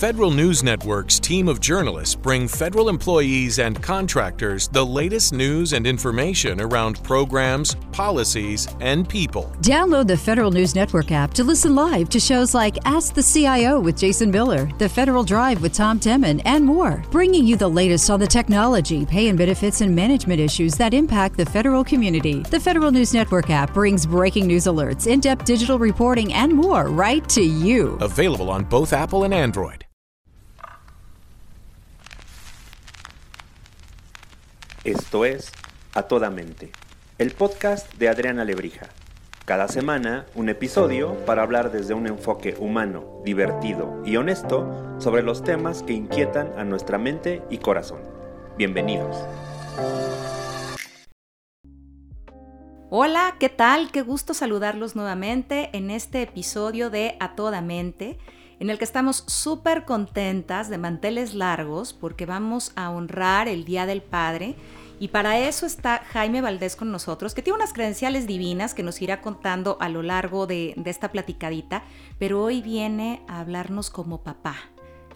Federal News Network's team of journalists bring federal employees and contractors the latest news and information around programs, policies, and people. Download the Federal News Network app to listen live to shows like Ask the CIO with Jason Miller, The Federal Drive with Tom Temin, and more, bringing you the latest on the technology, pay and benefits, and management issues that impact the federal community. The Federal News Network app brings breaking news alerts, in depth digital reporting, and more right to you. Available on both Apple and Android. Esto es A Toda Mente, el podcast de Adriana Lebrija. Cada semana un episodio para hablar desde un enfoque humano, divertido y honesto sobre los temas que inquietan a nuestra mente y corazón. Bienvenidos. Hola, ¿qué tal? Qué gusto saludarlos nuevamente en este episodio de A Toda Mente en el que estamos súper contentas de manteles largos porque vamos a honrar el Día del Padre. Y para eso está Jaime Valdés con nosotros, que tiene unas credenciales divinas que nos irá contando a lo largo de, de esta platicadita, pero hoy viene a hablarnos como papá.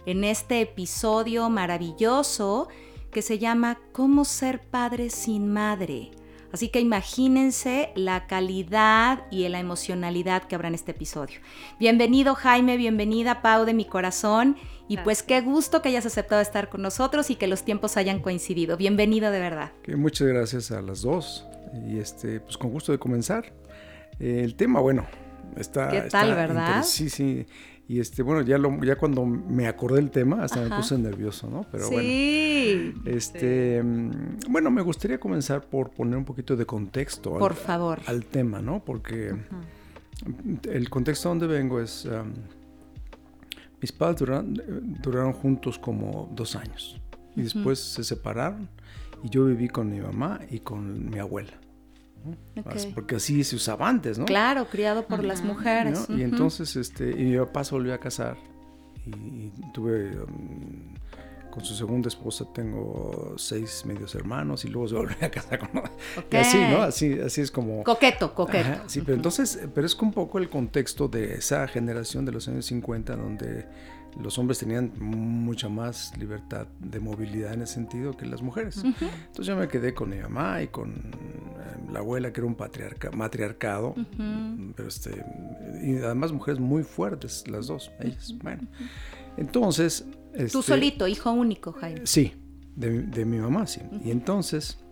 En este episodio maravilloso que se llama ¿Cómo ser padre sin madre? Así que imagínense la calidad y la emocionalidad que habrá en este episodio. Bienvenido Jaime, bienvenida Pau de mi corazón. Y pues qué gusto que hayas aceptado estar con nosotros y que los tiempos hayan coincidido. Bienvenido de verdad. muchas gracias a las dos. Y este, pues con gusto de comenzar. el tema, bueno, está... ¿Qué tal, verdad? Sí, sí. Y este, bueno, ya, lo, ya cuando me acordé del tema, hasta me puse nervioso, ¿no? Pero sí. bueno. Este, mm, bueno, me gustaría comenzar por poner un poquito de contexto por al, favor. al tema, ¿no? Porque el contexto donde vengo es. mis padres duraron, juntos como dos años. Y después se separaron. Y yo viví con mi mamá y con mi abuela. Porque así se usaba antes, ¿no? Claro, criado por las mujeres. Y entonces, este, y mi papá se volvió a casar y, tuve, um, con su segunda esposa tengo seis medios hermanos y luego se volvió a casar con... Y así, ¿no? Así, así es como... Coqueto, coqueto. sí, pero entonces, pero es un poco el contexto de esa generación de los años 50 donde los hombres tenían mucha más libertad de movilidad en ese sentido que las mujeres. Entonces yo me quedé con mi mamá y con eh, la abuela que era un patriarca, matriarcado, pero este, y además mujeres muy fuertes, las dos, ellas. Bueno, entonces... Tú este, solito, hijo único, Jaime. Sí, de, de mi mamá, sí. Y entonces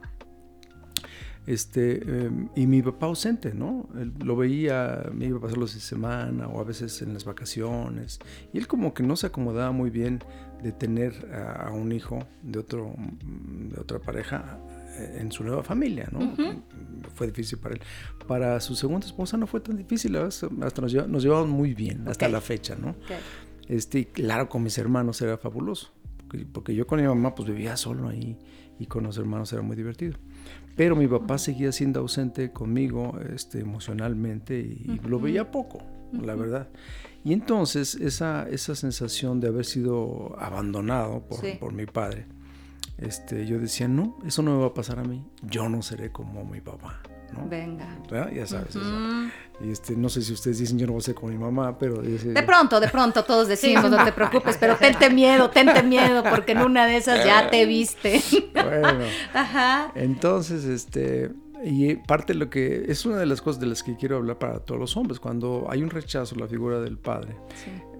este, em, y mi papá ausente, ¿no? Él lo veía, me iba a pasar los de semana o a veces en las vacaciones. Y él como que no se acomodaba muy bien de tener a, un hijo de, otro, de otra pareja eh, en su nueva familia, ¿no? Fue difícil para él. Para su segunda esposa no fue tan difícil, hasta nos, nos llevamos muy bien hasta la fecha, ¿no? Este, y claro, con mis hermanos era fabuloso, porque, porque yo con mi mamá pues vivía solo ahí y con los hermanos era muy divertido. Pero mi papá seguía siendo ausente conmigo este, emocionalmente y lo veía poco, la verdad. Y entonces esa, esa sensación de haber sido abandonado por, por mi padre, este, yo decía, no, eso no me va a pasar a mí, yo no seré como mi papá. Venga. Ya sabes. Y este, no sé si ustedes dicen yo no voy a ser con mi mamá, pero... de pronto, de pronto todos decimos, no te preocupes, pero tente miedo, tente miedo, porque en una de esas ya te viste. Bueno. Ajá. Entonces, este... Y parte de lo que es una de las cosas de las que quiero hablar para todos los hombres, cuando hay un rechazo a la figura del padre,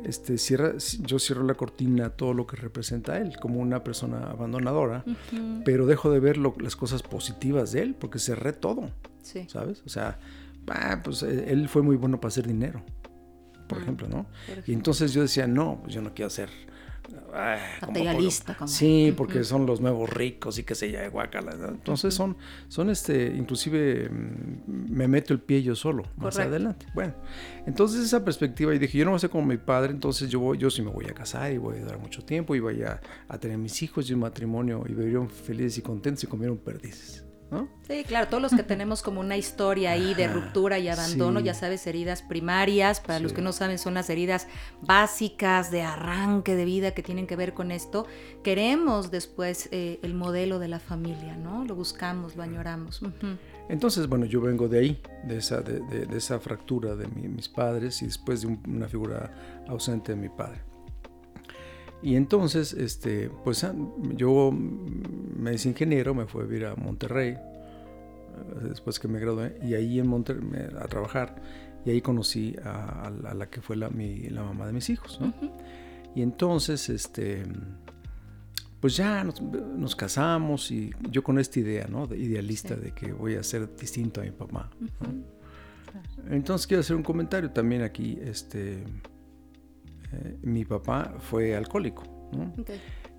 este, cierra, yo cierro la cortina a todo lo que representa a él, como una persona abandonadora, pero dejo de ver las cosas positivas de él, porque cerré todo. ¿Sabes? O sea, ah, pues eh, él fue muy bueno para hacer dinero, por mm, ejemplo, ¿no? Y entonces yo decía, no, pues yo no quiero ser ah, materialista. Como, sí, porque son los nuevos ricos y que se ya guacala. Entonces son, son este, inclusive mm, me meto el pie yo solo más adelante. Bueno, entonces esa perspectiva y dije, yo no voy a ser como mi padre, entonces yo voy, yo sí me voy a casar y voy a dar mucho tiempo y voy a, a tener mis hijos y un matrimonio y vivirían felices y contentos y comieron perdices. Sí, claro, todos los que tenemos como una historia ahí de ruptura y abandono, ya sabes, heridas primarias, para los que no saben, son las heridas básicas de arranque de vida que tienen que ver con esto. Queremos después eh, el modelo de la familia, ¿no? Lo buscamos, lo añoramos. Entonces, bueno, yo vengo de ahí, de esa, de, esa fractura de mis padres y después de una figura ausente de mi padre. Y entonces, este, pues ah, yo me hice ingeniero, me fui a vivir a Monterrey, eh, después que me gradué, y ahí en Monterrey a trabajar, y ahí conocí a, la que fue la, la, mamá de mis hijos, ¿no? Y entonces, este, pues ya nos, casamos y yo con esta idea, ¿no? De idealista de que voy a ser distinto a mi papá. Entonces quiero hacer un comentario también aquí, este eh, mi papá fue alcohólico.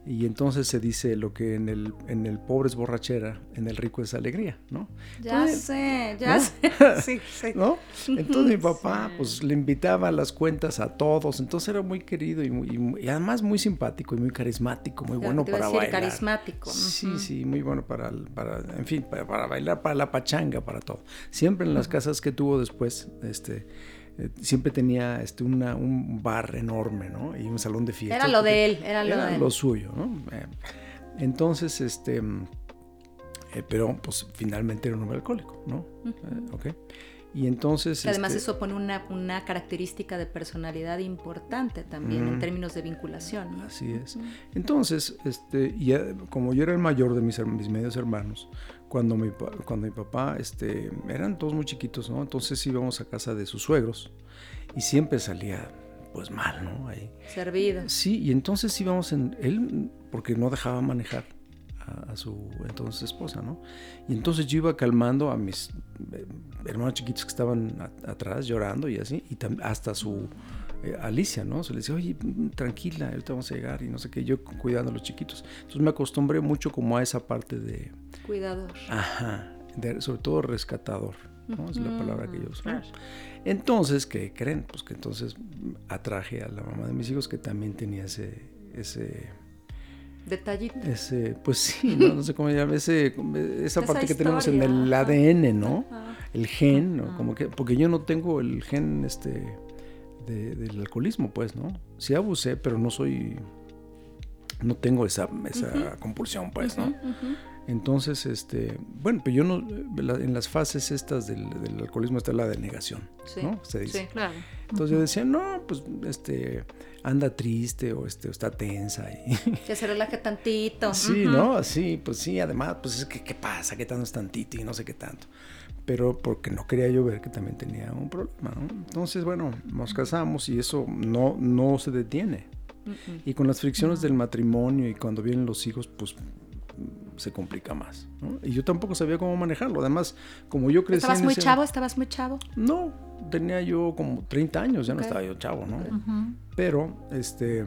Y entonces se dice lo que en el, en el pobre es borrachera, en el rico es alegría, ¿no? Ya sé, ya sé. Sí, sí. ¿No? Entonces mi papá pues le invitaba a las cuentas a todos, entonces era muy querido y, muy, y además muy simpático y muy carismático, muy bueno para decir, bailar. carismático. Sí, sí, muy bueno para, para en fin, para, para, bailar, para la pachanga, para todo. Siempre en las casas que tuvo después, este eh, siempre tenía este, una, un bar enorme, ¿no? Y un salón de fiesta. Era lo de él, era lo de él. lo suyo, ¿no? Eh, entonces, este, eh, pero pues finalmente era un hombre alcohólico, ¿no? ok. Y entonces... Además este eso pone una, una, característica de personalidad importante también en términos de vinculación. ¿no? Así es. Entonces, este, y como yo era el mayor de mis, mis medios hermanos, cuando mi, cuando mi papá, este, eran todos muy chiquitos, ¿no? Entonces íbamos a casa de sus suegros y siempre salía pues mal, ¿no? Ahí. Servido. Sí, y entonces íbamos en, él, porque no dejaba manejar a, su entonces esposa, ¿no? Y entonces yo iba calmando a mis eh, hermanos chiquitos que estaban atrás llorando y así, y hasta su eh, Alicia, ¿no? Se le decía, oye, tranquila, ahorita vamos a llegar y no sé qué, yo cuidando a los chiquitos. Entonces me acostumbré mucho como a esa parte de Cuidador. Ajá, sobre todo rescatador, ¿no? Es la palabra que yo uso. Entonces, ¿qué creen? Pues que entonces atraje a la mamá de mis hijos que también tenía ese... ese Detallito. Ese, pues sí, no, sé cómo llama, ese, esa, parte que tenemos en el ADN, ¿no? El gen, ¿no? Como que, porque yo no tengo el gen este del alcoholismo, pues, ¿no? Sí abusé, pero no soy, no tengo esa, esa compulsión, pues, ¿no? Entonces, este, bueno, pero yo no, en las fases estas del, alcoholismo está la denegación, ¿no? Se dice. Sí, claro. Entonces yo decía, no, pues, este, anda triste o este, está tensa. Y... Que se relaje tantito. Sí, ¿no? Sí, pues sí, además, pues es que, ¿qué pasa? ¿Qué tanto es tantito y no sé qué tanto? Pero porque no quería yo ver que también tenía un problema, ¿no? Entonces, bueno, nos casamos y eso no, no se detiene. Y con las fricciones del matrimonio y cuando vienen los hijos, pues se complica más. Y yo tampoco sabía cómo manejarlo. Además, como yo crecí... ¿Estabas muy chavo? ¿Estabas muy chavo? No, tenía yo como 30 años, ya no estaba yo chavo, ¿no? Pero, este,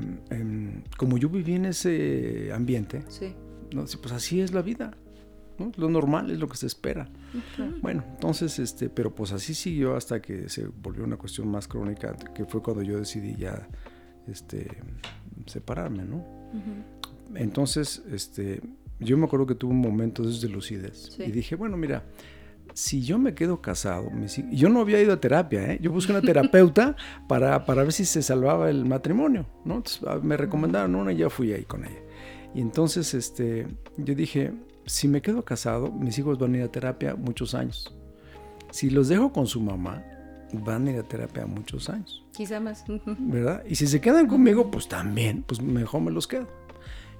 como yo viví en ese ambiente, sí. ¿no? pues así es la vida. ¿No? Lo normal es lo que se espera. Bueno, entonces, este, pero pues así siguió hasta que se volvió una cuestión más crónica, que fue cuando yo decidí ya este, separarme, ¿no? Entonces, este, yo me acuerdo que tuve un momento de lucidez y dije, bueno, mira, si yo me quedo casado, yo no había ido a terapia, ¿eh? yo busqué una terapeuta para, para, ver si se salvaba el matrimonio, ¿no? Ah, me recomendaron una y ya fui ahí con ella. Y entonces este, yo dije, si me quedo casado, mis hijos van a ir a terapia muchos años. Si los dejo con su mamá, van a ir a terapia muchos años. Quizá más. ¿Verdad? Y si se quedan conmigo, pues también, pues mejor me los quedo.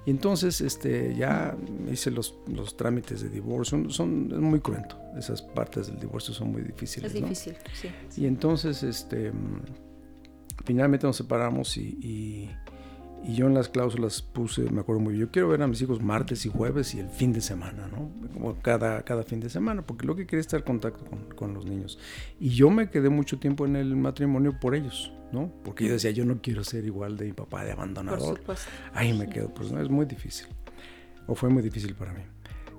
Y entonces este, ya hice los, los trámites de divorcio. Son, es muy cruento. Esas partes del divorcio son muy difíciles. Es difícil, sí, Y entonces este, finalmente nos separamos y y yo en las cláusulas puse, me acuerdo muy bien, yo quiero ver a mis hijos martes y jueves y el fin de semana, ¿no? Como cada, cada fin de semana, porque lo que quería es estar en contacto con, con, los niños. Y yo me quedé mucho tiempo en el matrimonio por ellos, ¿no? Porque yo decía, yo no quiero ser igual de mi papá, de abandonador. Ahí me quedo, pues no, es muy difícil. O fue muy difícil para mí.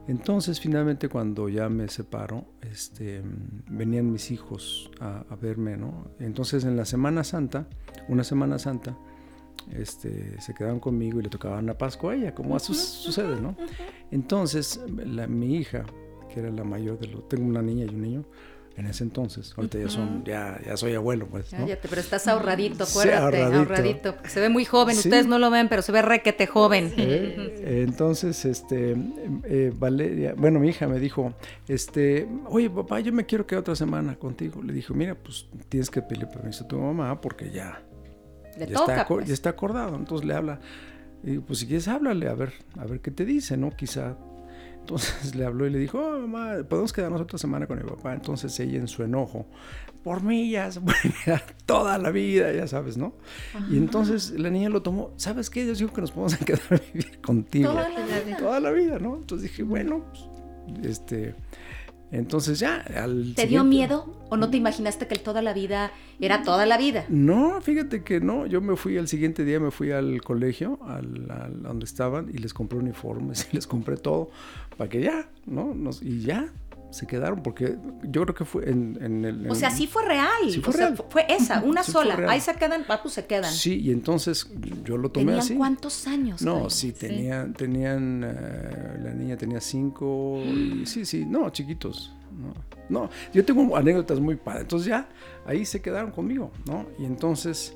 Entonces, finalmente, cuando ya me separo, este, venían mis hijos a, a verme, ¿no? Entonces, en la Semana Santa, una Semana Santa, este, se quedaban conmigo y le tocaban la Pascua a ella, como a sucede, ¿no? Entonces, la, mi hija, que era la mayor de los, tengo una niña y un niño, en ese entonces, ahorita ya son, ya, ya soy abuelo, pues, ¿no? pero estás ahorradito, acuérdate, ahorradito. Se ve muy joven, ustedes no lo ven, pero se ve requete joven. Eh, entonces, este, eh, Valeria, bueno, mi hija me dijo, este, oye, papá, yo me quiero quedar otra semana contigo. Le dijo, mira, pues tienes que pedirle permiso a tu mamá porque ya, ya, está, pues. ya está acordado. Entonces le habla Y pues si quieres háblale, a ver, a ver qué te dice, ¿no? Quizá. Entonces le habló y le dijo, oh, mamá, podemos quedarnos otra semana con mi papá. Entonces ella en su enojo, por mí ya se puede quedar toda la vida, ya sabes, ¿no? Y entonces la niña lo tomó, ¿sabes qué? Yo digo que nos podemos quedar a vivir contigo. Toda la vida. Toda la vida, ¿no? Entonces dije, bueno, pues, este... Entonces ya al ¿Te dio miedo o no te imaginaste que el toda la vida era toda la vida? No, fíjate que no. Yo me fui al siguiente día, me fui al colegio, al, al donde estaban, y les compré uniformes y les compré todo para que ya, ¿no? Nos, y ya, se quedaron porque yo creo que fue en, en el... En o sea, sí fue real. Sí fue o sea, real. fue esa, una Sí sola. Ahí se quedan, ah, pues se quedan. Sí, y entonces yo lo tomé ¿Tenían así. cuántos años? No, Jaime? sí, tenían, tenían, eh, la niña tenía cinco, y- sí, sí, no, chiquitos, no, no, yo tengo anécdotas muy padres, entonces ya, ahí se quedaron conmigo, ¿no? Y entonces,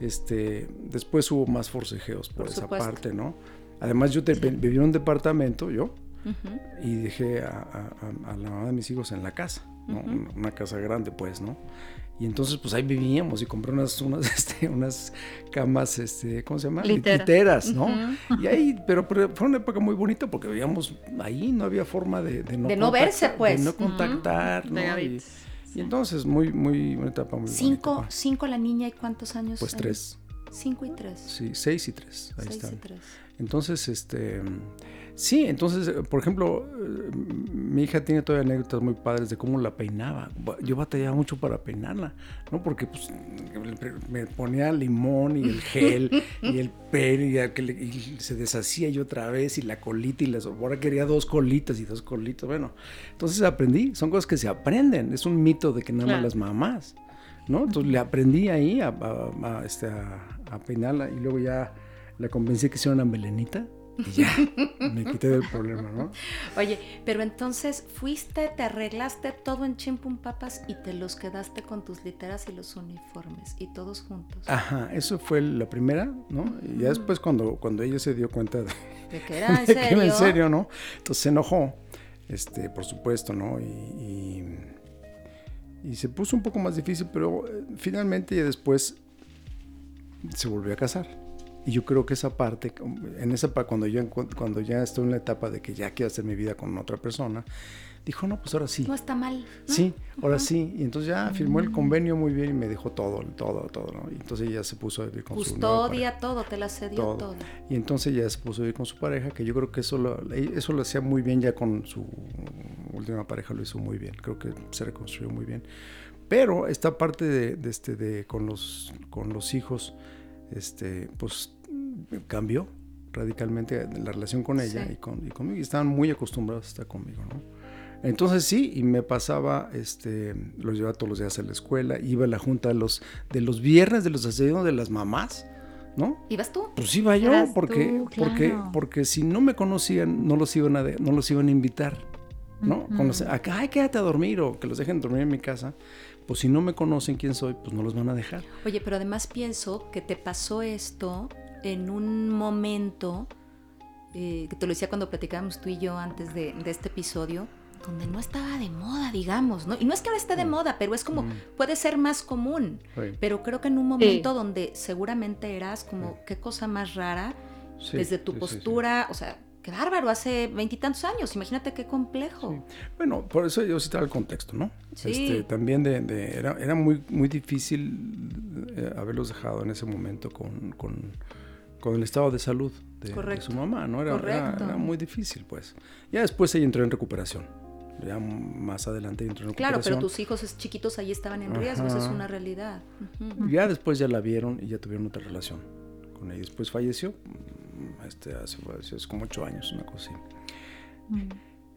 este, después hubo más forcejeos por, Por esa parte, ¿no? Además yo te, viví en un departamento, yo, Y dejé a, a- a- a la mamá de mis hijos en la casa, ¿no? Una- Una casa grande, pues, ¿no? Y entonces, pues ahí vivíamos y compré unas, unas, este, unas camas, este, ¿cómo se llama? Literas. Literas, ¿no? Y ahí, pero, pero fue una época muy bonita porque vivíamos ahí, no había forma de, de no, De no verse, pues. De no contactar, ¿no? Y, y entonces, muy, muy, una etapa muy Cinco, bonita. cinco la niña y cuántos años? Pues tres, Cinco y tres. sí, seis y tres, ahí Seis y tres. Entonces, este, sí, entonces, eh, por ejemplo, eh, mi hija tiene todavía anécdotas muy padres de cómo la peinaba. Ba- Yo batallaba mucho para peinarla, ¿no? Porque pues, me ponía limón y el gel y el pelo y, se deshacía yo otra vez y la colita y las... Ahora quería dos colitas y dos colitas, bueno. Entonces aprendí, son cosas que se aprenden, es un mito de que nada más Claro. las mamás, ¿no? Entonces le aprendí ahí a, a- a, este, a peinarla y luego ya la convencí que hiciera una melenita y ya me quité del problema, ¿no? Oye, pero entonces fuiste, te arreglaste todo en chimpum papas y te los quedaste con tus literas y los uniformes y todos juntos. Ajá, eso fue la primera, ¿no? Y ya después cuando, cuando ella se dio cuenta de, ¿De que era en de que serio? era en serio, ¿no? Entonces se enojó, este, por supuesto, ¿no? Y, y, y se puso un poco más difícil, pero eh, finalmente ella después se volvió a casar. Y yo creo que esa parte, en esa cuando ya encu- cuando ya estoy en la etapa de que ya quiero hacer mi vida con otra persona, dijo, no, pues ahora sí. No está mal. ¿no? Sí, ahora sí. Y entonces ya firmó Mm. el convenio muy bien y me dejó todo, todo, todo, ¿no? Y entonces ella se puso a vivir con su nueva pareja. Custodia, todo, te la cedió todo. Todo. Y entonces ya se puso a vivir con su pareja, que yo creo que eso lo, eso lo hacía muy bien ya con su última pareja, lo hizo muy bien. Creo que se reconstruyó muy bien. Pero esta parte de, de este, de con los, con los hijos, este, pues cambió radicalmente la relación con ella Sí. y, con, y conmigo. Y estaban muy acostumbrados a estar conmigo, ¿no? Entonces sí, y me pasaba, este, los llevaba todos los días a la escuela, iba a la junta de los, de los viernes de los desayunos de las mamás, ¿no? ¿Ibas tú? Pues iba yo, porque, tú, porque, claro. porque si no me conocían, no los iban a, de- no los iban a invitar, ¿no? Con los- acá, ay, quédate a dormir o que los dejen dormir en mi casa. Pues si no me conocen quién soy, pues no los van a dejar. Oye, pero además pienso que te pasó esto en un momento, eh, que te lo decía cuando platicábamos tú y yo antes de, de este episodio, donde no estaba de moda, digamos, ¿no? Y no es que ahora esté de moda, pero es como, puede ser más común. Sí. Pero creo que en un momento donde seguramente eras como, qué cosa más rara, Sí, desde tu sí, sí, sí. postura, o sea, qué bárbaro, hace veintitantos años, imagínate qué complejo. Sí. Bueno, por eso yo citaba el contexto, ¿no? Sí. Este, también de, de- era, era muy, muy difícil eh, haberlos dejado en ese momento con, con, con el estado de salud de, su mamá, ¿no? Era, era, era muy difícil, pues. Ya después ella entró en recuperación. Ya más adelante entró en Claro, recuperación. pero tus hijos chiquitos ahí estaban en riesgo, esa es Ajá. una realidad. Ya después ya la vieron y ya tuvieron otra relación con ella. Después falleció, mm, este, hace, hace como ocho años, una cosa así.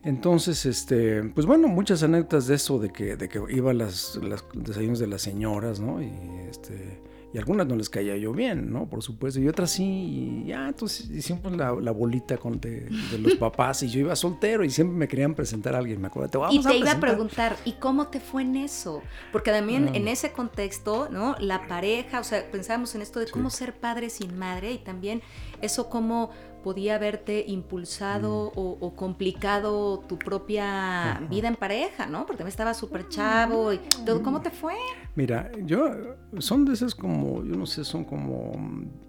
Entonces, este, pues bueno, muchas anécdotas de eso, de que, de que iba a las, las desayunos de las señoras, ¿no? Y este, y algunas no les caía yo bien, ¿no? Por supuesto, y otras sí, y ya, entonces hicimos la, la bolita con de, de los papás, y yo iba soltero, y siempre me querían presentar a alguien, me acuerdo, te vamos Y te iba a presentar". preguntar, ¿y cómo te fue en eso? Porque también Ah. en ese contexto, ¿no? La pareja, o sea, pensábamos en esto de Sí. cómo ser padre sin madre y también eso cómo podía haberte impulsado mm. o, complicado tu propia vida en pareja, ¿no? Porque me estaba súper chavo y todo. ¿Cómo te fue? Mira, yo, son de esas como, yo no sé, son como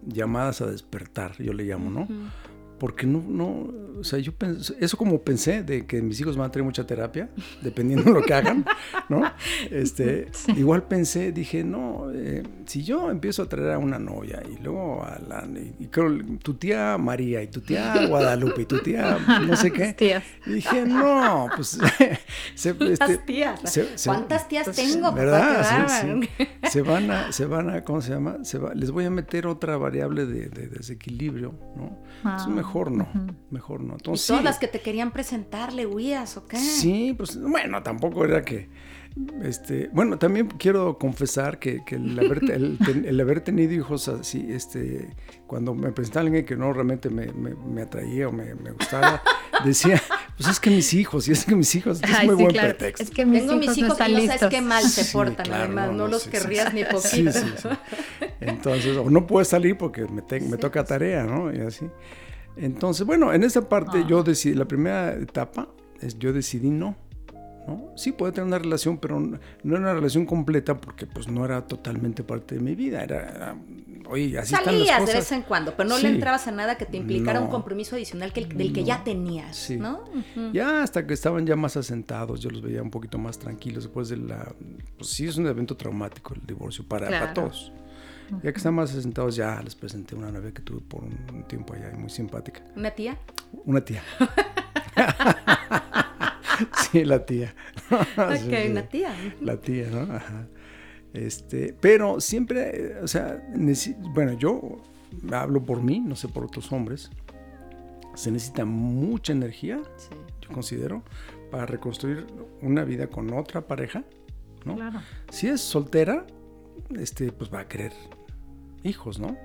llamadas a despertar, yo le llamo, ¿no? Porque no, no, o sea, yo pensé, eso como pensé de que mis hijos van a tener mucha terapia, dependiendo de lo que hagan, ¿no? Este, igual pensé, dije, no, eh, si yo empiezo a traer a una novia y luego a la, y, creo, tu tía María y tu tía Guadalupe y tu tía no sé qué, dije, no, pues, se, este, tías? ¿Cuántas tías pues, tengo? ¿Verdad? Se van a, se van a, ¿cómo se llama? Se va, les voy a meter otra variable de, desequilibrio, ¿no? Es mejor mejor no, mejor no. Entonces, ¿Y todas las que te querían presentar le huías o qué? Sí, pues bueno, tampoco era que... Este, bueno, también quiero confesar que, el, haber, tenido hijos así, este, cuando me presentaba alguien que no realmente me, atraía o me, gustaba, decía, pues es que mis hijos, y es que mis hijos, es muy buen pretexto. Es que mis Tengo hijos mis hijos no y no sabes qué mal se portan, además, no, los querrías ni poquito. Entonces, o no puedes salir porque me, me toca tarea, ¿no? Y así. Entonces, bueno, en esa parte yo ah. decidí, la primera etapa es yo decidí no. ¿no? Sí puede tener una relación, pero no, era una relación completa porque pues no era totalmente parte de mi vida. Era, oye, así Salías están las cosas. de vez en cuando, pero no le entrabas a nada que te implicara un compromiso adicional que del que ya tenías, ¿no? Ya hasta que estaban ya más asentados, yo los veía un poquito más tranquilos después de la... Pues sí, es un evento traumático el divorcio para, para todos. Ya que están más sentados, ya les presenté una novia que tuve por un tiempo allá, muy simpática. ¿Una tía? Una tía. sí, la tía. ok, una tía. La tía, ¿no? Ajá. Este, pero siempre, o sea, bueno, yo hablo por mí, no sé por otros hombres. Se necesita mucha energía, yo considero, para reconstruir una vida con otra pareja, ¿no? Claro. Si es soltera, este, pues va a querer hijos, ¿no?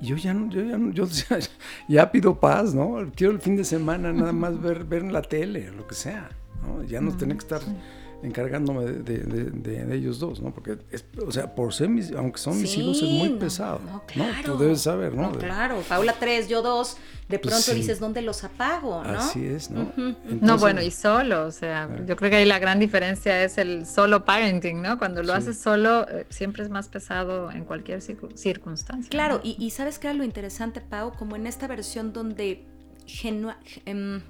Y yo ya no, yo ya, yo ya, pido paz, ¿no? Quiero el fin de semana nada más ver, ver en la tele, lo que sea, ¿no? Ya no tener que estar encargándome de, ellos dos, ¿no? Porque, o sea, por ser mis, aunque son mis hijos, es muy pesado, no, claro. Tú debes saber, ¿no? claro, Paula tres, yo dos, de pues pronto dices, ¿dónde los apago, no? Así es, ¿no? no, bueno, y solo, o sea, yo creo que ahí la gran diferencia es el solo parenting, ¿no? Cuando lo haces solo, eh, siempre es más pesado en cualquier circunstancia. Claro, y, y, ¿sabes qué era lo interesante, Pau? Como en esta versión donde em,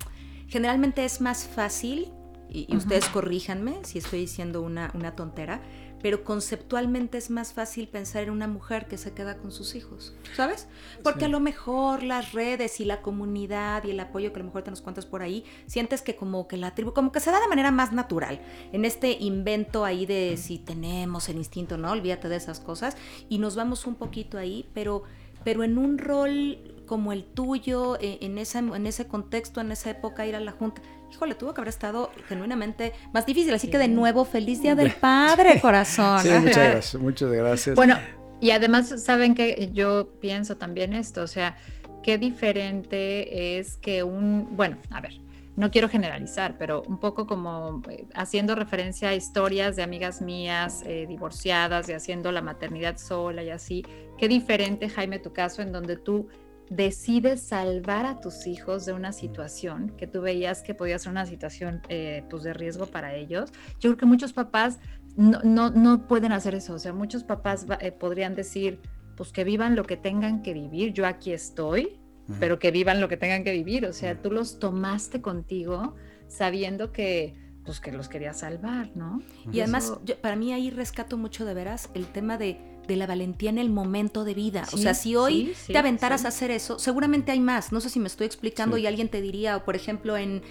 generalmente es más fácil y, ustedes corríjanme si estoy diciendo una, una tontera, pero conceptualmente es más fácil pensar en una mujer que se queda con sus hijos, ¿sabes? Porque a lo mejor las redes y la comunidad y el apoyo que a lo mejor te nos cuentas por ahí, sientes que como que la tribu, como que se da de manera más natural, en este invento ahí de si tenemos el instinto, ¿no? Olvídate de esas cosas y nos vamos un poquito ahí, pero, pero en un rol como el tuyo, e, en, esa, en ese contexto, en esa época, ir a la junta, híjole, tuvo que haber estado genuinamente más difícil. Así que de nuevo, feliz Día del Padre, corazón. Sí, muchas gracias, muchas gracias. Bueno, y además, saben que yo pienso también esto, o sea, qué diferente es que un, bueno, a ver, no quiero generalizar, pero un poco como eh, haciendo referencia a historias de amigas mías eh, divorciadas y haciendo la maternidad sola y así, qué diferente, Jaime, tu caso en donde tú decides salvar a tus hijos de una situación que tú veías que podía ser una situación eh, pues de riesgo para ellos. Yo creo que muchos papás no, no, pueden hacer eso. O sea, muchos papás eh, podrían decir, pues que vivan lo que tengan que vivir, yo aquí estoy, pero que vivan lo que tengan que vivir. O sea, tú los tomaste contigo sabiendo que pues que los querías salvar, ¿no? Y además, para mí ahí rescato mucho de veras el tema de de la valentía en el momento de vida. o sea, si hoy te aventaras a hacer eso, seguramente hay más. No sé si me estoy explicando y alguien te diría, o por ejemplo en,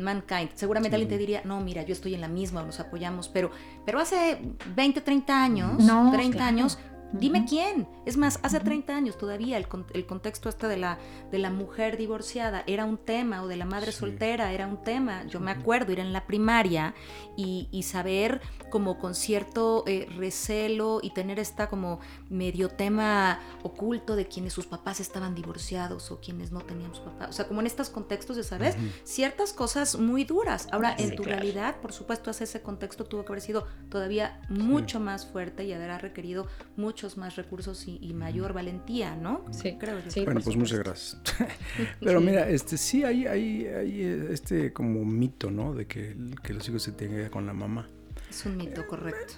Mankind, seguramente alguien te diría, no, mira, yo estoy en la misma, nos apoyamos, pero, pero hace 20, 30 años, 30 años, Dime quién. Es más, hace 30 años todavía el, el, contexto este de la, de la mujer divorciada era un tema, o de la madre soltera era un tema. Yo me acuerdo ir en la primaria y, y saber como con cierto eh, recelo y tener esta como medio tema oculto de quienes sus papás estaban divorciados o quienes no tenían sus papás. O sea, como en estos contextos de, ¿sabes? Ciertas cosas muy duras. Ahora, en tu realidad, por supuesto, hace ese contexto tuvo que haber sido todavía mucho más fuerte y haber requerido mucho muchos más recursos y, mayor valentía, ¿no? Sí, creo. Sí, bueno, pues muchas gracias. Pero mira, este sí hay, hay, hay este como mito, ¿no? De que, que los hijos se tengan con la mamá. Es un mito, correcto.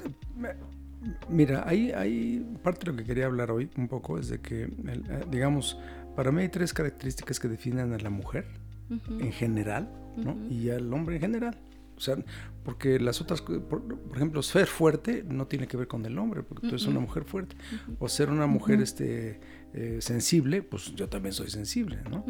Mira, hay, hay parte de lo que quería hablar hoy un poco es de que, eh, digamos, para mí hay tres características que definen a la mujer en general ¿no? y al hombre en general. O sea, porque las otras, por, ejemplo, ser fuerte no tiene que ver con el hombre, porque tú eres una mujer fuerte. O ser una mujer este, eh, sensible, pues yo también soy sensible, ¿no?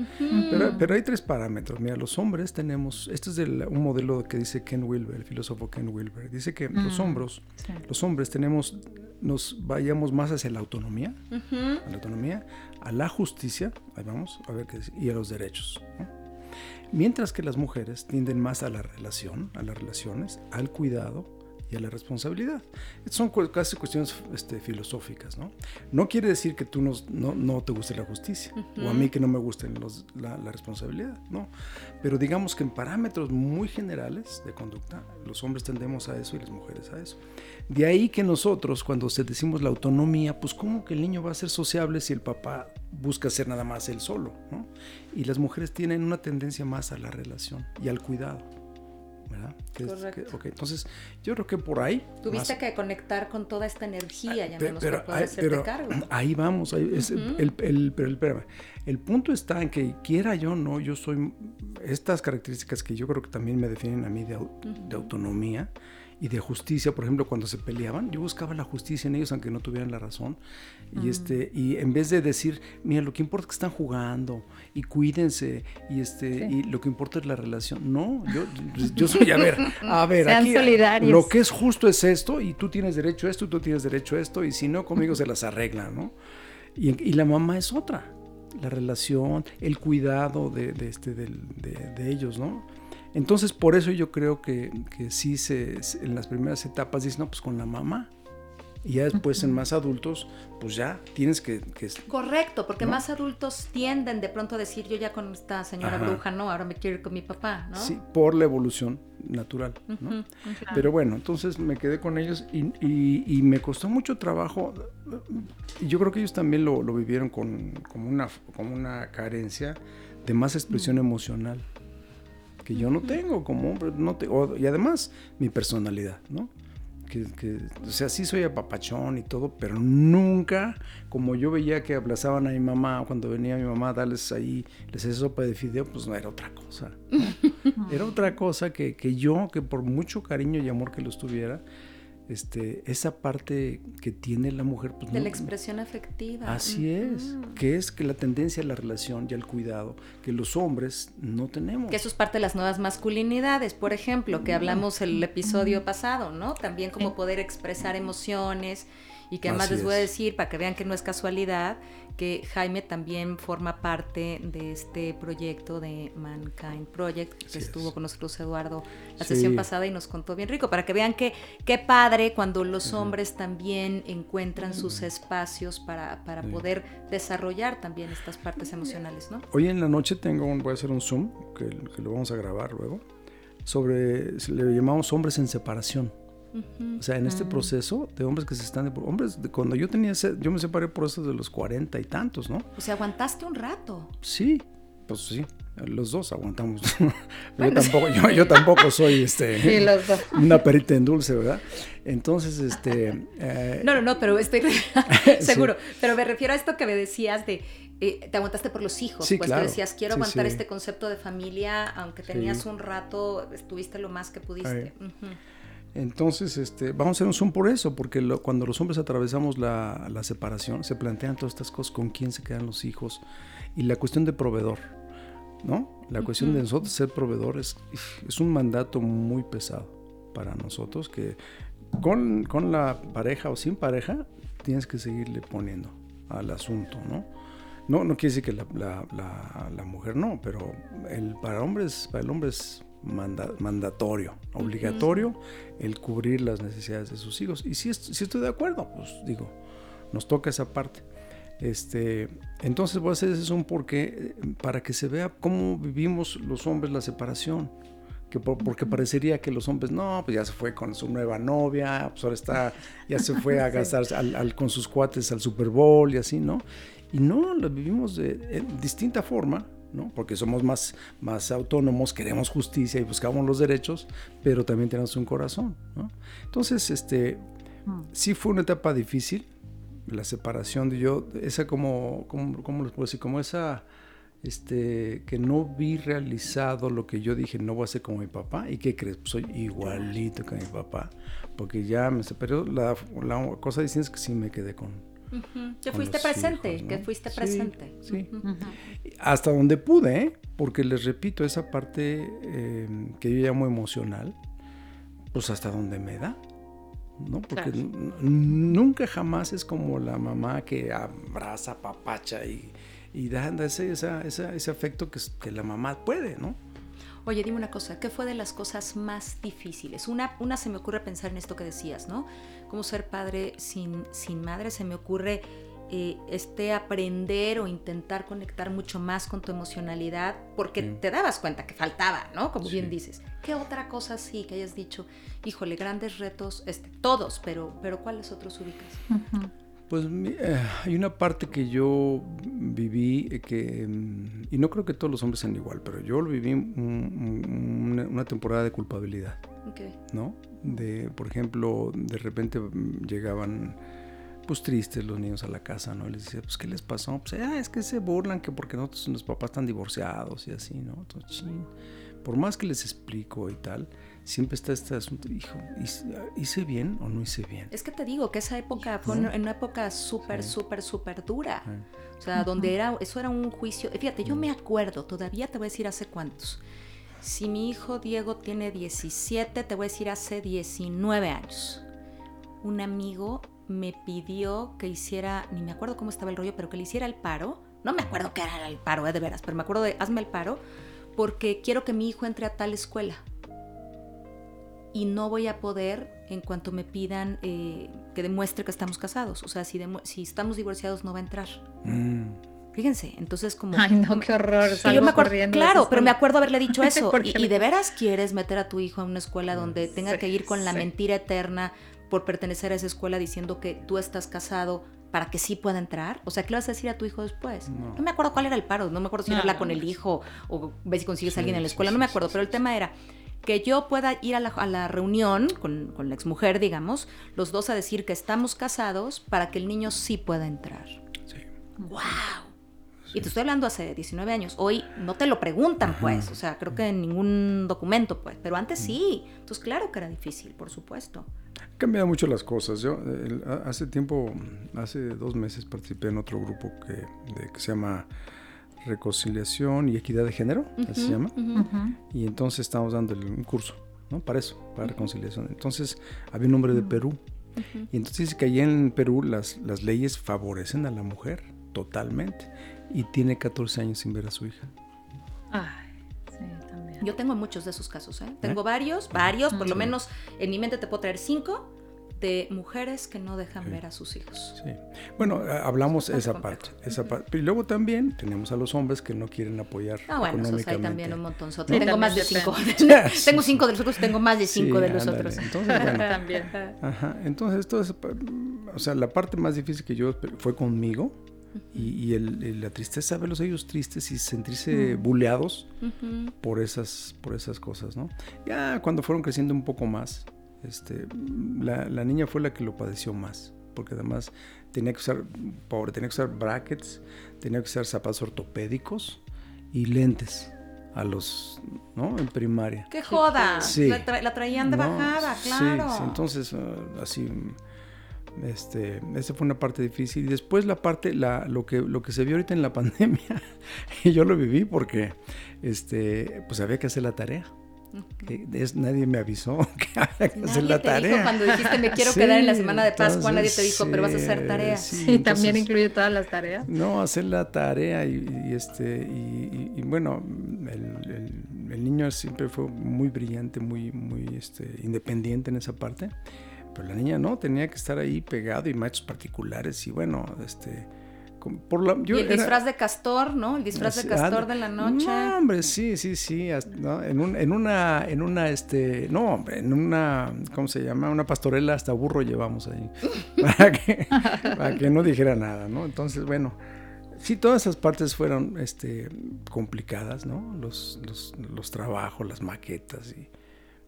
pero, hay tres parámetros. Mira, los hombres tenemos, este es un modelo que dice Ken Wilber, el filósofo Ken Wilber. Dice que los hombros, los hombres tenemos, nos vayamos más hacia la autonomía, a la autonomía, a la justicia, ahí vamos, a ver qué dice, y a los derechos. Mientras que las mujeres tienden más a la relación, a las relaciones, al cuidado y a la responsabilidad. Son casi cuestiones este, filosóficas, ¿no? No quiere decir que tú no, no, te guste la justicia o a mí que no me guste la, la, responsabilidad, ¿no? Pero digamos que en parámetros muy generales de conducta, los hombres tendemos a eso y las mujeres a eso. De ahí que nosotros, cuando se decimos la autonomía, pues ¿cómo que el niño va a ser sociable si el papá busca ser nada más él solo, ¿no? Y las mujeres tienen una tendencia más a la relación y al cuidado. ¿Verdad? Correcto. entonces, yo creo que por ahí... Tuviste que conectar con toda esta energía, ya pero, para poder hacerte cargo. Ahí vamos, ahí el, el, pero el, el punto está en que quiera yo no, yo soy... Estas características que yo creo que también me definen a mí de, de autonomía, y de justicia, por ejemplo, cuando se peleaban, yo buscaba la justicia en ellos aunque no tuvieran la razón. Y este y en vez de decir, mira, lo que importa es que están jugando y cuídense y este y lo que importa es la relación. No, yo yo soy a ver, a ver, aquí lo que es justo es esto y tú tienes derecho a esto y tú tienes derecho a esto y si no conmigo se las arregla, ¿no? Y, y la mamá es otra, la relación, el cuidado de, de este, de, de ellos, ¿no? Entonces, por eso yo creo que, que sí se, en las primeras etapas dicen, no, pues con la mamá. Y ya después en más adultos, pues ya tienes que... Correcto, porque más adultos tienden de pronto a decir, yo ya con esta señora bruja, no, ahora me quiero ir con mi papá, ¿no? Sí, por la evolución natural, ¿no? Pero bueno, entonces me quedé con ellos y, y, me costó mucho trabajo. Y yo creo que ellos también lo, lo vivieron con, como, una, como una carencia de más expresión emocional que yo no tengo como hombre, no te, y además mi personalidad, ¿no? Que, o sea, sí soy apapachón y todo, pero nunca, como yo veía que abrazaban a mi mamá, cuando venía mi mamá a darles ahí, les hacía sopa de fideo, pues no era otra cosa. Era otra cosa que, que yo, que por mucho cariño y amor que los tuviera, este, esa parte que tiene la mujer. Pues, de la expresión afectiva. Así es, que es que la tendencia a la relación y al cuidado, que los hombres no tenemos. Que eso es parte de las nuevas masculinidades, por ejemplo, que hablamos el episodio pasado, ¿no? También como poder expresar emociones y que además les voy a decir, para que vean que no es casualidad, que Jaime también forma parte de este proyecto de Mankind Project, que estuvo con nosotros Eduardo la sesión pasada y nos contó bien rico, para que vean que qué padre cuando los hombres también encuentran sus espacios para, para poder desarrollar también estas partes emocionales, ¿no? Hoy en la noche tengo un, voy a hacer un Zoom, que, que lo vamos a grabar luego, sobre, le llamamos hombres en separación. O sea, en este proceso de hombres que se están... hombres, de, cuando yo tenía... Yo me separé por eso de los cuarenta y tantos, ¿no? O sea, aguantaste un rato. Sí, pues sí. Los dos aguantamos. yo, tampoco, yo, tampoco soy este, una perita en dulce, ¿verdad? Entonces, este... Eh, no, no, no, pero estoy seguro. Pero me refiero a esto que me decías de... Eh, te aguantaste por los hijos, pues claro. decías, quiero aguantar este concepto de familia, aunque tenías un rato, estuviste lo más que pudiste. Entonces, este, vamos a hacer un zoom por eso, porque cuando los hombres atravesamos la, separación, se plantean todas estas cosas, con quién se quedan los hijos, y la cuestión de proveedor, ¿no? La cuestión de nosotros ser proveedores es un mandato muy pesado para nosotros, que con, la pareja o sin pareja, tienes que seguirle poniendo al asunto, ¿no? No, no quiere decir que la, la, mujer no, pero el, para, hombres, para el hombre es mandatorio, obligatorio, el cubrir las necesidades de sus hijos. Y si, si estoy de acuerdo, pues digo, nos toca esa parte. Este, entonces voy a hacer eso un porqué para que se vea cómo vivimos los hombres la separación, que porque parecería que los hombres, no, pues ya se fue con su nueva novia, pues ahora está, ya se fue a gastar con sus cuates al Super Bowl y así, ¿no? Y no, lo vivimos de, distinta forma, ¿no? Porque somos más, más autónomos, queremos justicia y buscamos los derechos, pero también tenemos un corazón, ¿no? Entonces, este, mm. sí fue una etapa difícil, la separación de yo, esa como, como ¿cómo les puedo decir? Como esa este, que no vi realizado lo que yo dije, no voy a ser como mi papá. ¿Y qué crees? Pues soy igualito que mi papá, porque ya me separó. La, la cosa distinta es que sí me quedé con. Que fuiste presente, que fuiste presente. Sí. Hasta donde pude, ¿eh? porque les repito, esa parte em, que yo llamo emocional, pues hasta donde me da. ¿no? Porque nunca jamás es como la mamá que abraza, papacha y y dando ese, ese afecto que, que, la mamá puede, ¿no? Oye, dime una cosa, ¿qué fue de las cosas más difíciles? Una, una se me ocurre pensar en esto que decías, ¿no? Como ser padre sin, sin madre, se me ocurre eh, este aprender o intentar conectar mucho más con tu emocionalidad, porque te dabas cuenta que faltaba, ¿no? Como bien dices. ¿Qué otra cosa sí que hayas dicho? Híjole, grandes retos, este, todos, pero, pero ¿cuáles otros ubicas? Pues eh, hay una parte que yo viví eh, que, mm, y no creo que todos los hombres sean igual, pero yo lo viví una, temporada de culpabilidad. ¿No? De, por ejemplo, de repente mm, llegaban pues tristes los niños a la casa, ¿no? les decía, pues, ¿qué les pasó? Pues, ah, es que se burlan que porque nosotros, los papás están divorciados y así, ¿no? Entonces, por más que les explico y tal, siempre está este asunto, hijo, ¿hice bien o no hice bien? Es que te digo que esa época fue en una época súper, súper, súper dura. O sea, donde era, eso era un juicio. Fíjate, yo me acuerdo, todavía te voy a decir hace cuántos. Si mi hijo Diego tiene 17, te voy a decir hace 19 años. Un amigo me pidió que hiciera, ni me acuerdo cómo estaba el rollo, pero que le hiciera el paro. No me acuerdo qué era el paro, eh, de veras, pero me acuerdo de hazme el paro porque quiero que mi hijo entre a tal escuela y no voy a poder en cuanto me pidan eh, que demuestre que estamos casados. O sea, si, si estamos divorciados no va a entrar. Mm. Fíjense, entonces como... Ay, no, qué horror. yo me acuerdo, claro, pero me acuerdo haberle dicho eso. y, de veras quieres meter a tu hijo a una escuela donde tenga que ir con la mentira eterna por pertenecer a esa escuela diciendo que tú estás casado para que sí pueda entrar? O sea, ¿qué le vas a decir a tu hijo después? No, me acuerdo cuál era el paro, no me acuerdo si no, habla con el hijo o ves si consigues a alguien en la escuela, no me acuerdo, pero el tema era, que yo pueda ir a la, reunión con, con, la exmujer, digamos, los dos a decir que estamos casados para que el niño sí pueda entrar. Sí. ¡Wow! Y te estoy hablando hace 19 años. Hoy no te lo preguntan, pues. O sea, creo que en ningún documento, pues. Pero antes sí. Entonces, claro que era difícil, por supuesto. Han cambiado mucho las cosas. Yo hace tiempo, hace dos meses, participé en otro grupo que, que se llama reconciliación y equidad de género, así se llama. Y entonces estamos dando un curso, ¿no? Para eso, para reconciliación. Entonces había un hombre de Perú. Y entonces dice que allá en Perú las, las leyes favorecen a la mujer totalmente. Y tiene 14 años sin ver a su hija. Ay, sí, también. Yo tengo muchos de esos casos, ¿eh? Tengo ¿Eh? varios, varios, por lo menos en mi mente te puedo traer cinco de mujeres que no dejan ver a sus hijos. Sí. Bueno, hablamos esa parte, esa parte. Y luego también tenemos a los hombres que no quieren apoyar ah, bueno, económicamente. Esos hay también un montón. Tengo más de cinco. tengo cinco de los otros, tengo más de cinco de los otros. Entonces, bueno, también. Ajá. Entonces, esto es, o sea, la parte más difícil que yo fue conmigo. Y, el, la tristeza, verlos ellos tristes y sentirse buleados por, esas, por esas cosas, ¿no? Ya cuando fueron creciendo un poco más, este, la, niña fue la que lo padeció más, porque además tenía que usar, pobre, tenía que usar brackets, tenía que usar zapatos ortopédicos y lentes a los, ¿no? En primaria. ¡Qué joda! La, traían de bajada, claro. Sí, entonces, ah, así, este, esa fue una parte difícil. Y después la parte, la, lo, que, lo que se vio ahorita en la pandemia, y yo lo viví porque, este, pues había que hacer la tarea nadie me avisó que había que hacer la tarea. cuando dijiste me quiero quedar en la semana de Pascua, nadie te dijo, pero vas a hacer tareas. Sí, también incluye todas las tareas. No, hacer la tarea y, este y, bueno, el, niño siempre fue muy brillante, muy muy este, independiente en esa parte, pero la niña no, tenía que estar ahí pegado y maestros particulares y bueno, este por la, y el disfraz de castor, ¿no? El disfraz de castor de la noche. No, hombre, sí, sí, sí. ¿no? En, un, en, una, en una, este, no, hombre, en una, ¿cómo se llama? Una pastorela hasta burro llevamos ahí. para, que, para que no dijera nada, ¿no? Entonces, bueno, sí, todas esas partes fueron este, complicadas, ¿no? Los, los, los trabajos, las maquetas y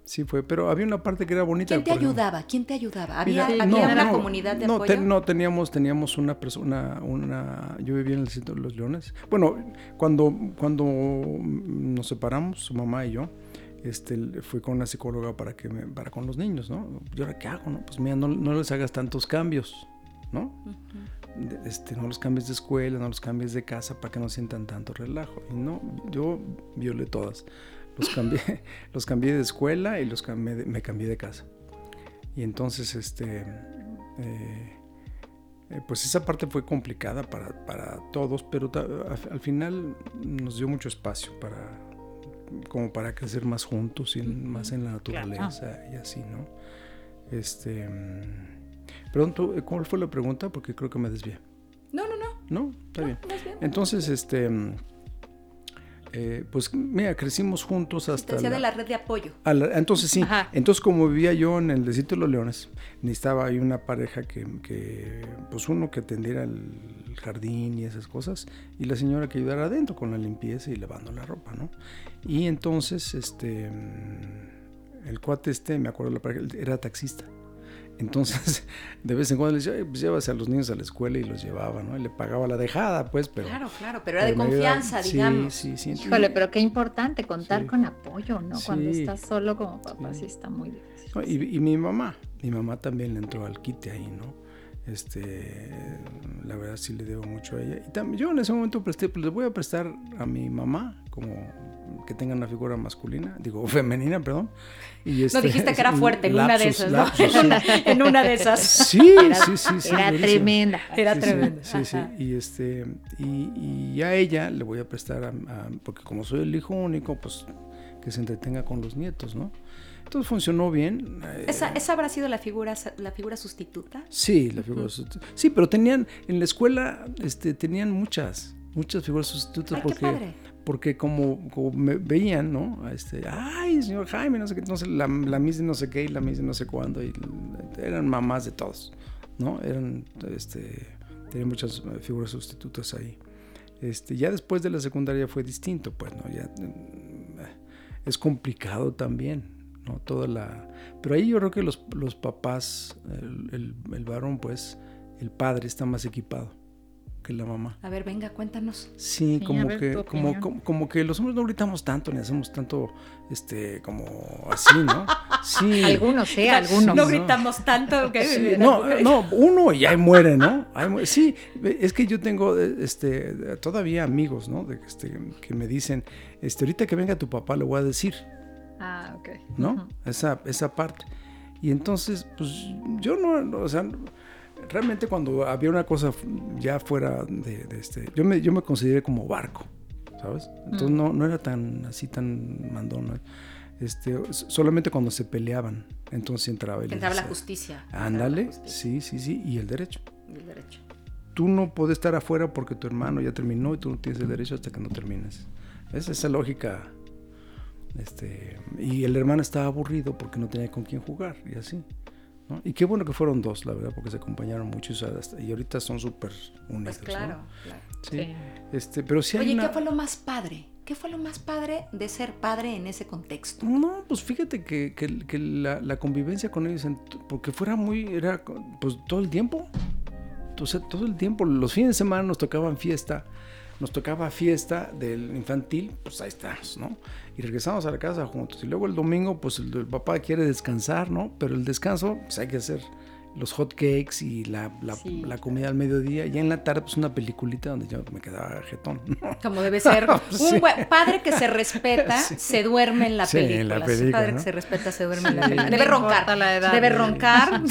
Sí fue, pero había una parte que era bonita. ¿Quién te ayudaba? ¿Quién te ayudaba? ¿Había, una comunidad de no, apoyo? no, teníamos, teníamos una persona, una, yo vivía en el centro de los Leones. Bueno, cuando, cuando nos separamos, su mamá y yo, este, fui con una psicóloga para que me, para con los niños, ¿no? ¿Y ahora qué hago, no? Pues mira, no, no les hagas tantos cambios, ¿no? este, no los cambies de escuela, no los cambies de casa para que no sientan tanto relajo. Y no, yo violé todas. Los cambié, los cambié de escuela y los me cambié de casa. Y entonces, este, eh, eh, pues esa parte fue complicada para, para todos, pero al final nos dio mucho espacio para, como para crecer más juntos y más en la naturaleza y así, ¿no? Este, mm, perdón, ¿cuál fue la pregunta? Porque creo que me desvié. No, no, no. No, está bien. Entonces, este, eh, pues mira, crecimos juntos hasta... Decía de la red de apoyo. entonces sí, entonces como vivía yo en el desierto de los leones, necesitaba ahí una pareja que, pues uno que atendiera el jardín y esas cosas, y la señora que ayudara adentro con la limpieza y lavando la ropa, ¿no? Y entonces, este, el cuate este, me acuerdo la pareja, era taxista. Entonces, de vez en cuando le decía, pues llévase a los niños a la escuela y los llevaba, ¿no? Y le pagaba la dejada, pues, pero... Claro, claro, pero era de confianza, digamos. Sí, sí, sí. Híjole, pero qué importante contar con apoyo, ¿no? Cuando estás solo como papá, sí, está muy difícil. y, y, mi mamá, mi mamá también le entró al quite ahí, ¿no? Este, la verdad sí le debo mucho a ella. Y también, yo en ese momento presté, pues le voy a prestar a mi mamá como que tenga una figura masculina, digo femenina, perdón. Y este, no dijiste que era fuerte en una de esas, ¿no? en, una, de esas. Sí, sí, sí, sí. Era tremenda. Era tremenda. Sí, sí, Y este, y, y, a ella le voy a prestar a, porque como soy el hijo único, pues que se entretenga con los nietos, ¿no? Entonces funcionó bien. ¿Esa, ¿Esa, habrá sido la figura, la figura sustituta? Sí, la figura sustituta. Sí, pero tenían, en la escuela, este, tenían muchas, muchas figuras sustitutas Ay, porque, qué padre. Porque como, me veían, ¿no? Este, ay, señor Jaime, no sé qué, entonces la, la misma no sé qué y la misma no sé cuándo, y eran mamás de todos, ¿no? Eran, este, tenían muchas figuras sustitutas ahí. Este, ya después de la secundaria fue distinto, pues, ¿no? Ya mm, es complicado también, ¿no? Toda la... Pero ahí yo creo que los, los papás, el, el, varón, pues, el padre está más equipado que la mamá. A ver, venga, cuéntanos. Sí, como, que, como, como, que los hombres no gritamos tanto, ni hacemos tanto, este, como así, ¿no? Sí. algunos, sí, algunos. No, gritamos tanto. Que... no, no, uno y ahí muere, ¿no? sí, es que yo tengo, este, todavía amigos, ¿no? De, este, que me dicen, este, ahorita que venga tu papá le voy a decir. Ah, ok. ¿No? esa, esa parte. Y entonces, pues yo no, o sea, realmente cuando había una cosa ya fuera de, este, yo me, yo me consideré como barco, ¿sabes? Entonces mm. no, no era tan así tan mandón. Este, solamente cuando se peleaban, entonces entraba el Entraba la justicia. Ándale, sí, sí, sí, y el derecho. Y el derecho. Tú no puedes estar afuera porque tu hermano ya terminó y tú no tienes el derecho hasta que no termines. Es esa lógica este, y el hermano estaba aburrido porque no tenía con quién jugar y así. Y qué bueno que fueron dos, la verdad, porque se acompañaron mucho y, ahorita son súper unidos. Pues claro, claro. Sí. Este, pero sí Oye, ¿qué fue lo más padre? ¿Qué fue lo más padre de ser padre en ese contexto? No, pues fíjate que, que, la, la, convivencia con ellos, porque fuera muy, era pues todo el tiempo. Entonces, todo el tiempo, los fines de semana nos tocaban fiesta nos tocaba fiesta del infantil, pues ahí estamos, ¿no? Y regresamos a la casa juntos. Y luego el domingo, pues el, papá quiere descansar, ¿no? Pero el descanso, pues hay que hacer los hot cakes y la, la, comida al mediodía. Y en la tarde, pues una peliculita donde yo me quedaba jetón. Como debe ser. Un padre que se respeta se duerme en la sí, película. En la película padre que se respeta se duerme en la película. Debe roncar. La edad, debe roncar.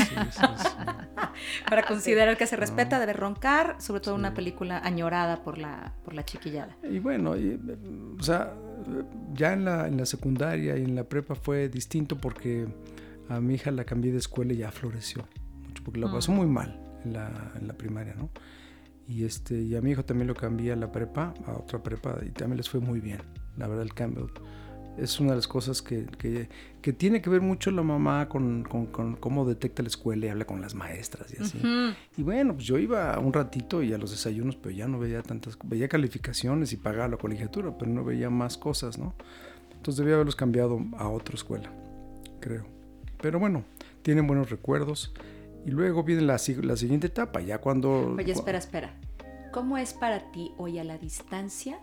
Para considerar que se respeta, debe roncar, sobre todo una película añorada por la, por la chiquillada. Y bueno, o sea, ya en la, en la secundaria y en la prepa fue distinto porque a mi hija la cambié de escuela y ya floreció porque la pasó mm. muy mal en la, en la primaria, ¿no? Y, este, y a mi hijo también lo cambié a la prepa, a otra prepa, y también les fue muy bien. La verdad, el cambio es una de las cosas que, que, tiene que ver mucho la mamá con, con, cómo detecta la escuela y habla con las maestras y así. Y bueno, pues yo iba un ratito y a los desayunos, pero ya no veía tantas, veía calificaciones y pagaba la colegiatura, pero no veía más cosas, ¿no? Entonces debía haberlos cambiado a otra escuela, creo. Pero bueno, tienen buenos recuerdos. Y luego viene la, la siguiente etapa, ya cuando... Oye, espera, espera. ¿Cómo es para ti hoy a la distancia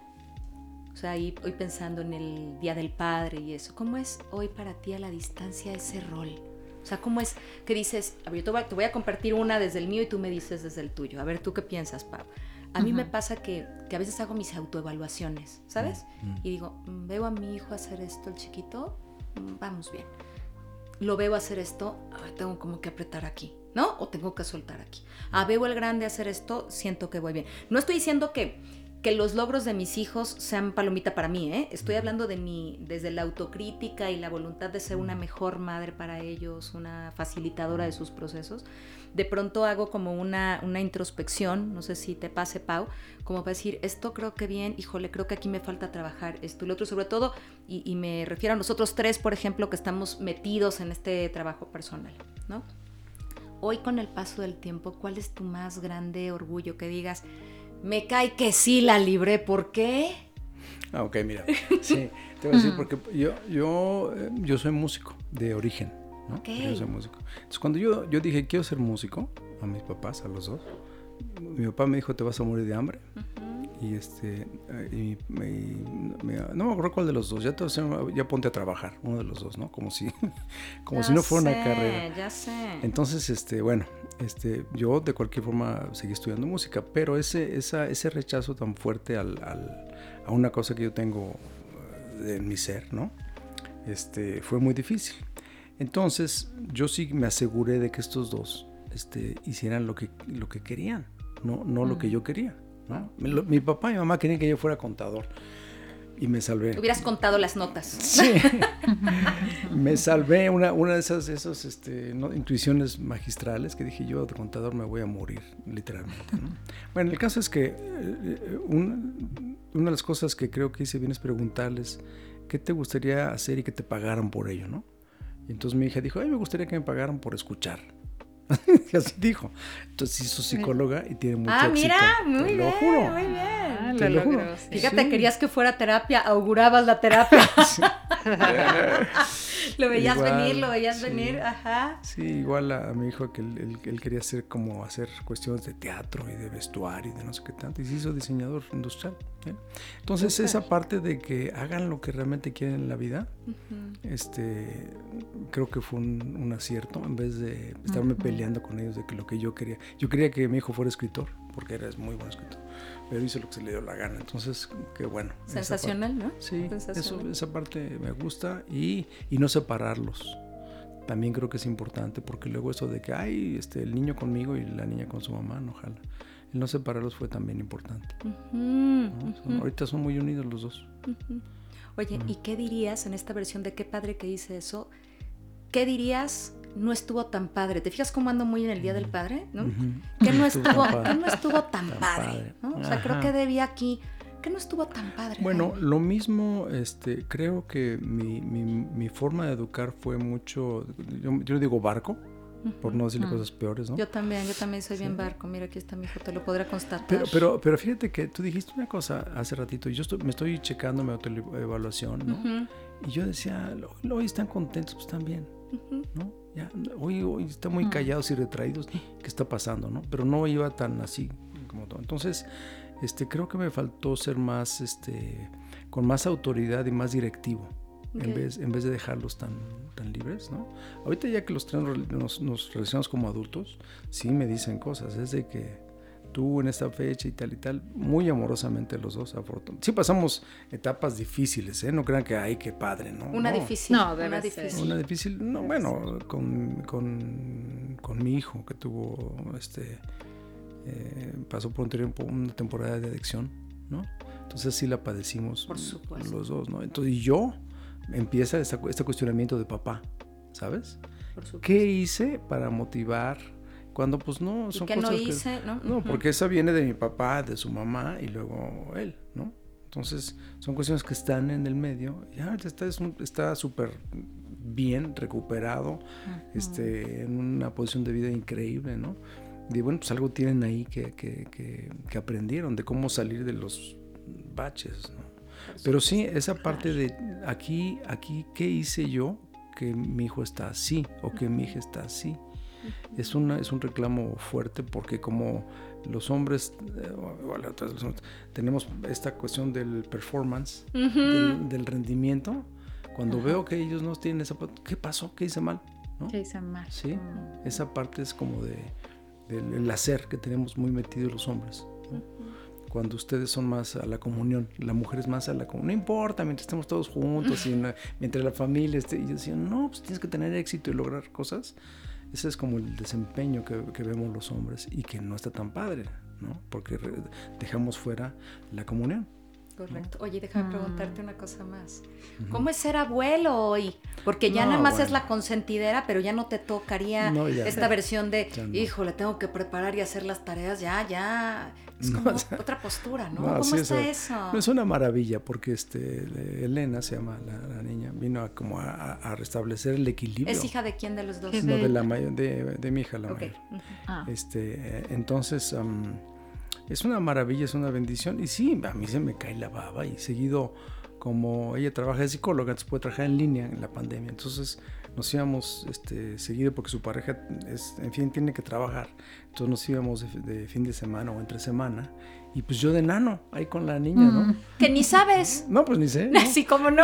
o sea, hoy, pensando en el Día del Padre y eso, ¿cómo es hoy para ti a la distancia ese rol? O sea, ¿cómo es que dices, a ver, yo te voy, a, compartir una desde el mío y tú me dices desde el tuyo? A ver, ¿tú qué piensas, Pau? A mí me pasa que, a veces hago mis autoevaluaciones, ¿sabes? Y digo, mm, veo a mi hijo hacer esto, el chiquito, mm, vamos bien. Lo veo hacer esto, tengo como que apretar aquí, ¿no? O tengo que soltar aquí. Ah, veo el grande hacer esto, siento que voy bien. No estoy diciendo que que los logros de mis hijos sean palomita para mí, ¿eh? Estoy hablando de mí desde la autocrítica y la voluntad de ser una mejor madre para ellos, una facilitadora de sus procesos. De pronto hago como una, una introspección, no sé si te pase, Pau, como para decir, esto creo que bien, híjole, creo que aquí me falta trabajar esto y lo otro, sobre todo, y, y me refiero a nosotros tres, por ejemplo, que estamos metidos en este trabajo personal, ¿no? Hoy con el paso del tiempo, ¿cuál es tu más grande orgullo que digas? Me cae que sí la libré. ¿Por qué? Ah, ok, mira. Sí, te voy a decir porque yo, yo, eh, yo soy músico de origen, ¿no? Yo soy músico. Entonces, cuando yo, yo dije, quiero ser músico, a mis papás, a los dos, mi papá me dijo, te vas a morir de hambre y este y, no me acuerdo cuál de los dos ya, ya ponte a trabajar uno de los dos no como si como si no fuera una carrera. ya sé. Entonces este bueno este yo de cualquier forma seguí estudiando música pero ese esa, ese rechazo tan fuerte al, al, a una cosa que yo tengo eh, en mi ser no este fue muy difícil. Entonces yo sí me aseguré de que estos dos este hicieran lo que lo que querían no no lo que yo quería mi, papá y mi mamá querían que yo fuera contador y me salvé. Hubieras contado las notas. Sí. me salvé una, una de esas, esos, este, intuiciones magistrales que dije yo de contador me voy a morir, literalmente. Bueno, el caso es que eh, una de las cosas que creo que hice bien es preguntarles qué te gustaría hacer y que te pagaran por ello, ¿no? Y entonces mi hija dijo, ay, me gustaría que me pagaran por escuchar. Así dijo. Entonces hizo psicóloga y tiene mucho Ah, mira, muy bien, muy bien. Ah, lo, juro. Fíjate, querías que fuera terapia, augurabas la terapia. lo veías venir, lo veías venir, ajá. Sí, igual a, mi hijo que él, quería hacer como hacer cuestiones de teatro y de vestuario y de no sé qué tanto, y se hizo diseñador industrial. ¿eh? Entonces esa parte de que hagan lo que realmente quieren en la vida, este, creo que fue un, acierto, en vez de estarme peleando con ellos de que lo que yo quería, yo quería que mi hijo fuera escritor, porque era muy buen escritor pero hizo lo que se le dio la gana. Entonces, qué bueno. Sensacional, ¿no? Sí, Eso, esa parte me gusta y, y, no separarlos. También creo que es importante porque luego eso de que hay este, el niño conmigo y la niña con su mamá, no ojalá. El no separarlos fue también importante. ahorita son muy unidos los dos. Oye, ¿y qué dirías en esta versión de qué padre que hice eso? ¿Qué dirías no estuvo tan padre. ¿Te fijas cómo ando muy en el Día del Padre? ¿no? Que no estuvo, que no estuvo tan, padre. ¿no? O sea, creo que debía aquí que no estuvo tan padre. Bueno, lo mismo, este, creo que mi, mi, mi, forma de educar fue mucho, yo, yo digo barco, por no decirle cosas peores, ¿no? Yo también, yo también soy bien barco. Mira, aquí está mi hijo, te lo podrá constatar. Pero, pero, pero fíjate que tú dijiste una cosa hace ratito, y yo estoy, me estoy checando mi autoevaluación, ¿no? Y yo decía, hoy están contentos, pues ¿no? Ya, hoy, hoy están muy callados y retraídos, ¿qué está pasando, no? Pero no iba tan así como todo. Entonces, este, creo que me faltó ser más, este, con más autoridad y más directivo. En, vez, en vez de dejarlos tan, tan libres, ¿no? Ahorita ya que los tres nos, nos relacionamos como adultos, sí me dicen cosas, es de que tú en esta fecha y tal y tal, muy amorosamente los dos, afortunadamente. Sí pasamos etapas difíciles, ¿eh? No crean que, ay, qué padre, ¿no? Una difícil. No, una difícil. Una difícil, no, bueno, con, con, con mi hijo que tuvo, este, eh, pasó por un, una temporada de adicción, ¿no? Entonces sí la padecimos por supuesto. los dos, ¿no? Entonces, y yo, empieza este cuestionamiento de papá, ¿sabes? ¿Qué hice para motivar Cuando pues no, son cosas no hice? Que, no, porque esa viene de mi papá, de su mamá y luego él, ¿no? Entonces son cuestiones que están en el medio. Ya está súper bien recuperado, este, en una posición de vida increíble, ¿no? Y bueno, pues algo tienen ahí que, que, que, aprendieron de cómo salir de los baches, ¿no? Pero sí, esa parte de aquí, aquí, ¿qué hice yo que mi hijo está así o que mi hija está así? Es, una, es un reclamo fuerte porque como los hombres, eh, tenemos esta cuestión del performance, del, rendimiento, cuando veo que ellos no tienen esa ¿qué pasó? ¿Qué hice mal? ¿Qué hice mal? Sí, mm. esa parte es como de, del hacer que tenemos muy metido los hombres. Cuando ustedes son más a la comunión, la mujer es más a la comunión. No importa, mientras estemos todos juntos y mientras la familia esté. Y yo decía, no, pues tienes que tener éxito y lograr cosas. Ese es como el desempeño que, que vemos los hombres y que no está tan padre, ¿no? Porque dejamos fuera la comunión. Correcto. Oye, déjame preguntarte una cosa más. ¿Cómo es ser abuelo hoy? Porque ya nada más es la consentidera, pero ya no te tocaría esta versión de, hijo, le tengo que preparar y hacer las tareas, ya, ya. Es como otra postura, ¿no? ¿Cómo está eso? Es una maravilla porque este Elena se llama la, niña, vino a, como a, restablecer el equilibrio. ¿Es hija de quién de los dos? No, de, la de, de, mi hija, la mayor. Ah. Este, eh, entonces es una maravilla, es una bendición. Y sí, a mí se me cae la baba y seguido, como ella trabaja de psicóloga, entonces puede trabajar en línea en la pandemia. Entonces nos íbamos este, seguido porque su pareja, es, en fin, tiene que trabajar. Entonces nos íbamos de, fin de semana o entre semana. Y pues yo de nano, ahí con la niña, ¿no? Mm. Que ni sabes. No, pues ni sé. Así como no.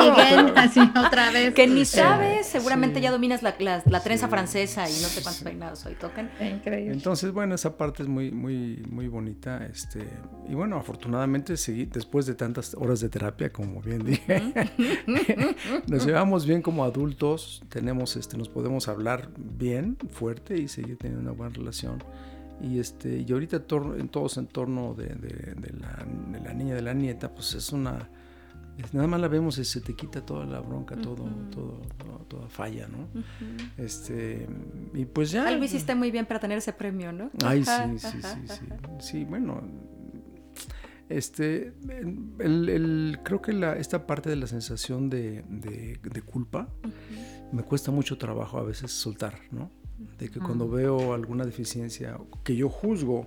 así otra vez. Que ni sabes. Seguramente ya dominas la, la, trenza francesa y no sé cuántos peinados hoy tocan. Increíble. Entonces, bueno, esa parte es muy, muy, muy bonita. Este, y bueno, afortunadamente seguí, después de tantas horas de terapia, como bien dije, nos llevamos bien como adultos, tenemos, este, nos podemos hablar bien, fuerte y seguir teniendo una buena relación. Y, este, y ahorita en todos en torno de, de, la, de, la, niña, de la nieta, pues es una... nada más la vemos y se te quita toda la bronca, todo, todo, toda falla, ¿no? este, y pues ya... Algo hiciste muy bien para tener ese premio, ¿no? Ay, sí, sí, sí, sí. Sí, bueno, este, el, el, creo que la, esta parte de la sensación de, de culpa me cuesta mucho trabajo a veces soltar, ¿no? De que cuando veo alguna deficiencia que yo juzgo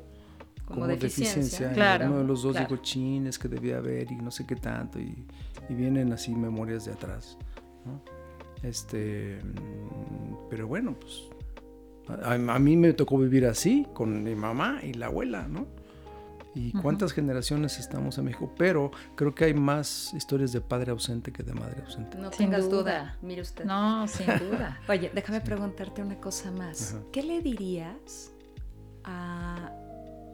como, deficiencia, uno de los dos digo chines que debía haber y no sé qué tanto y, vienen así memorias de atrás este pero bueno pues a, a, mí me tocó vivir así con mi mamá y la abuela no y cuántas generaciones estamos en México, pero creo que hay más historias de padre ausente que de madre ausente. No tengas duda. mire usted. No, sin duda. Oye, déjame preguntarte una cosa más. ¿Qué le dirías a,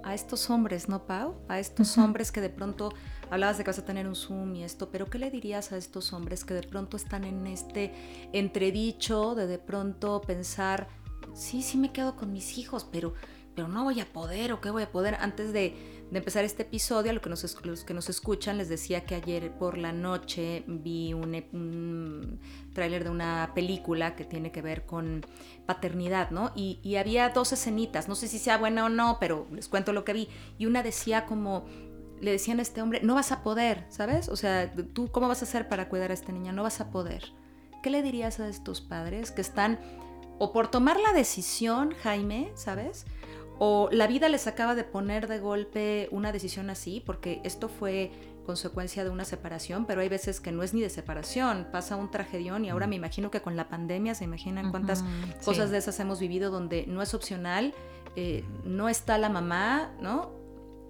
a, estos hombres, no, Pau? A estos hombres que de pronto hablabas de que vas a tener un Zoom y esto, pero ¿qué le dirías a estos hombres que de pronto están en este entredicho de de pronto pensar, sí, sí me quedo con mis hijos, pero, pero no voy a poder o qué voy a poder antes de de empezar este episodio, a que, nos, los que nos escuchan, les decía que ayer por la noche vi un, un tráiler de una película que tiene que ver con paternidad, ¿no? Y, había dos escenitas, no sé si sea buena o no, pero les cuento lo que vi. Y una decía como, le decían a este hombre, no vas a poder, ¿sabes? O sea, tú, ¿cómo vas a hacer para cuidar a esta niña? No vas a poder. ¿Qué le dirías a estos padres que están o por tomar la decisión, Jaime, ¿sabes? O la vida les acaba de poner de golpe una decisión así, porque esto fue consecuencia de una separación, pero hay veces que no es ni de separación, pasa un tragedión y ahora me imagino que con la pandemia se imaginan cuántas cosas de esas hemos vivido donde no es opcional, eh, no está la mamá, ¿no?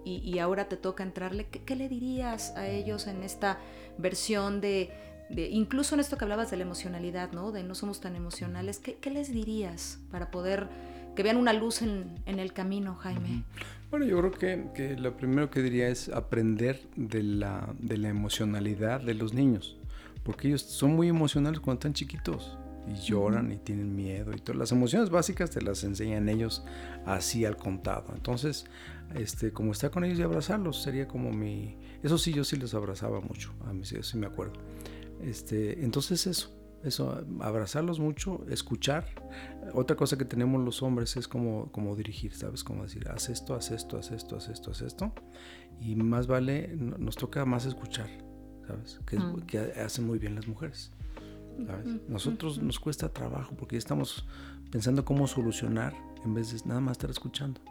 Y, ahora te toca entrarle. ¿Qué, le dirías a ellos en esta versión de, incluso en esto que hablabas de la emocionalidad, ¿no? De no somos tan emocionales, ¿qué, qué les dirías para poder que vean una luz en, el camino, Jaime? Bueno, yo creo que, que, lo primero que diría es aprender de la, de la emocionalidad de los niños, porque ellos son muy emocionales cuando están chiquitos y lloran y tienen miedo y todas las emociones básicas te las enseñan ellos así al contado. Entonces, este, como está con ellos y abrazarlos sería como mi, eso sí yo sí los abrazaba mucho, a mí sí, me acuerdo. Este, entonces eso, eso, abrazarlos mucho, escuchar. Otra cosa que tenemos los hombres es como, como dirigir, ¿sabes? Como decir, haz esto, haz esto, haz esto, haz esto, haz esto. Y más vale, nos toca más escuchar, ¿sabes? Que, mm. que hacen muy bien las mujeres. ¿sabes? Nosotros nos cuesta trabajo porque estamos pensando cómo solucionar en vez de nada más estar escuchando.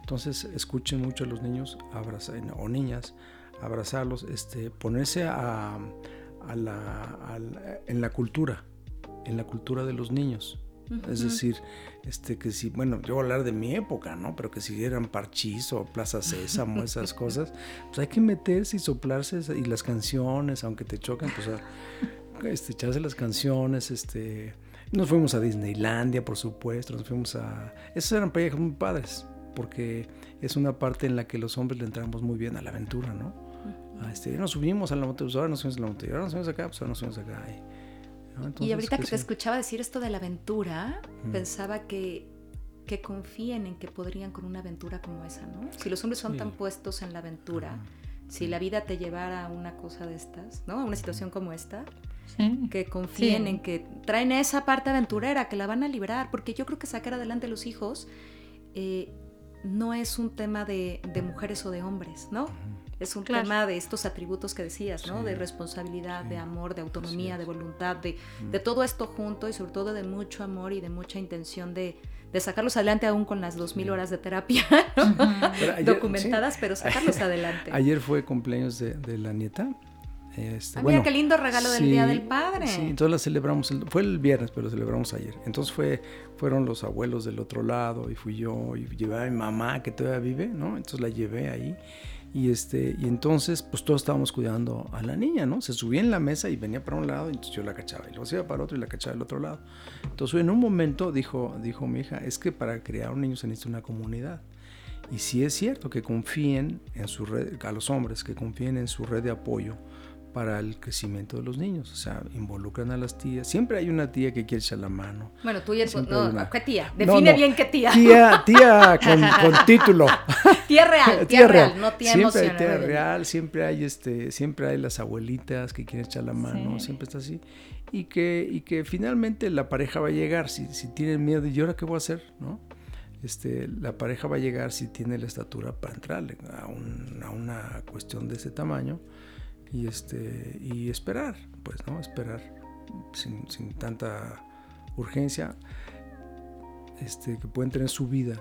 Entonces, escuchen mucho a los niños abrazar, o niñas, abrazarlos, este, ponerse a a la, en la cultura, en la cultura de los niños. Es decir, este que si, bueno, yo voy a hablar de mi época, ¿no? Pero que si eran Parchís o Plaza Sésamo, esas cosas, pues hay que meterse y soplarse y las canciones, aunque te choquen, pues este, echarse las canciones, este... Nos fuimos a Disneylandia, por supuesto, nos fuimos a... Esos eran proyectos muy padres, porque es una parte en la que los hombres le entramos muy bien a la aventura, ¿no? Ah, este, nos subimos a la moto, pues ahora nos subimos a la moto, ahora nos subimos acá, pues ahora nos subimos acá. Y, ahorita que, te escuchaba decir esto de la aventura, pensaba que, que confíen en que podrían con una aventura como esa, ¿no? Si los hombres son tan puestos en la aventura, si la vida te llevara a una cosa de estas, ¿no? A una situación como esta, que confíen en que traen esa parte aventurera, que la van a liberar, porque yo creo que sacar adelante a los hijos eh, no es un tema de, de, mujeres o de hombres, ¿no? Es un tema de estos atributos que decías, ¿no? de responsabilidad, de amor, de autonomía, de voluntad, de, mm. de, todo esto junto y sobre todo de mucho amor y de mucha intención de, de sacarlos adelante aún con las 2.000 horas de terapia documentadas, pero sacarlos adelante. Ayer fue cumpleaños de, de la nieta. Este, ah, mira qué lindo regalo del Día del Padre. Sí, entonces la celebramos, fue el viernes, pero lo celebramos ayer. Entonces fue, fueron los abuelos del otro lado y fui yo y llevé a mi mamá que todavía vive, ¿no? Entonces la llevé ahí y, este, y entonces, pues todos estábamos cuidando a la niña, ¿no? Se subía en la mesa y venía para un lado, y entonces yo la cachaba, y luego se iba para otro y la cachaba del otro lado. Entonces, en un momento dijo, dijo mi hija, es que para crear un niño se necesita una comunidad. Y sí es cierto que confíen en su red, a los hombres, que confíen en su red de apoyo, para el crecimiento de los niños. O sea, involucran a las tías. Siempre hay una tía que quiere echar la mano. Bueno, tú y el, no, ¿qué tía? Define bien qué tía. Tía, tía con, con título. tía real, tía, real, no tía Siempre hay tía real, siempre hay este, siempre hay las abuelitas que quieren echar la mano, siempre está así. Y que, y que finalmente la pareja va a llegar, si, si tienen miedo, ¿y ahora qué voy a hacer? ¿No? Este, la pareja va a llegar si tiene la estatura para entrarle a, a una cuestión de ese tamaño y, este, y esperar, pues, ¿no? Esperar sin, tanta urgencia, este, que pueden tener su vida,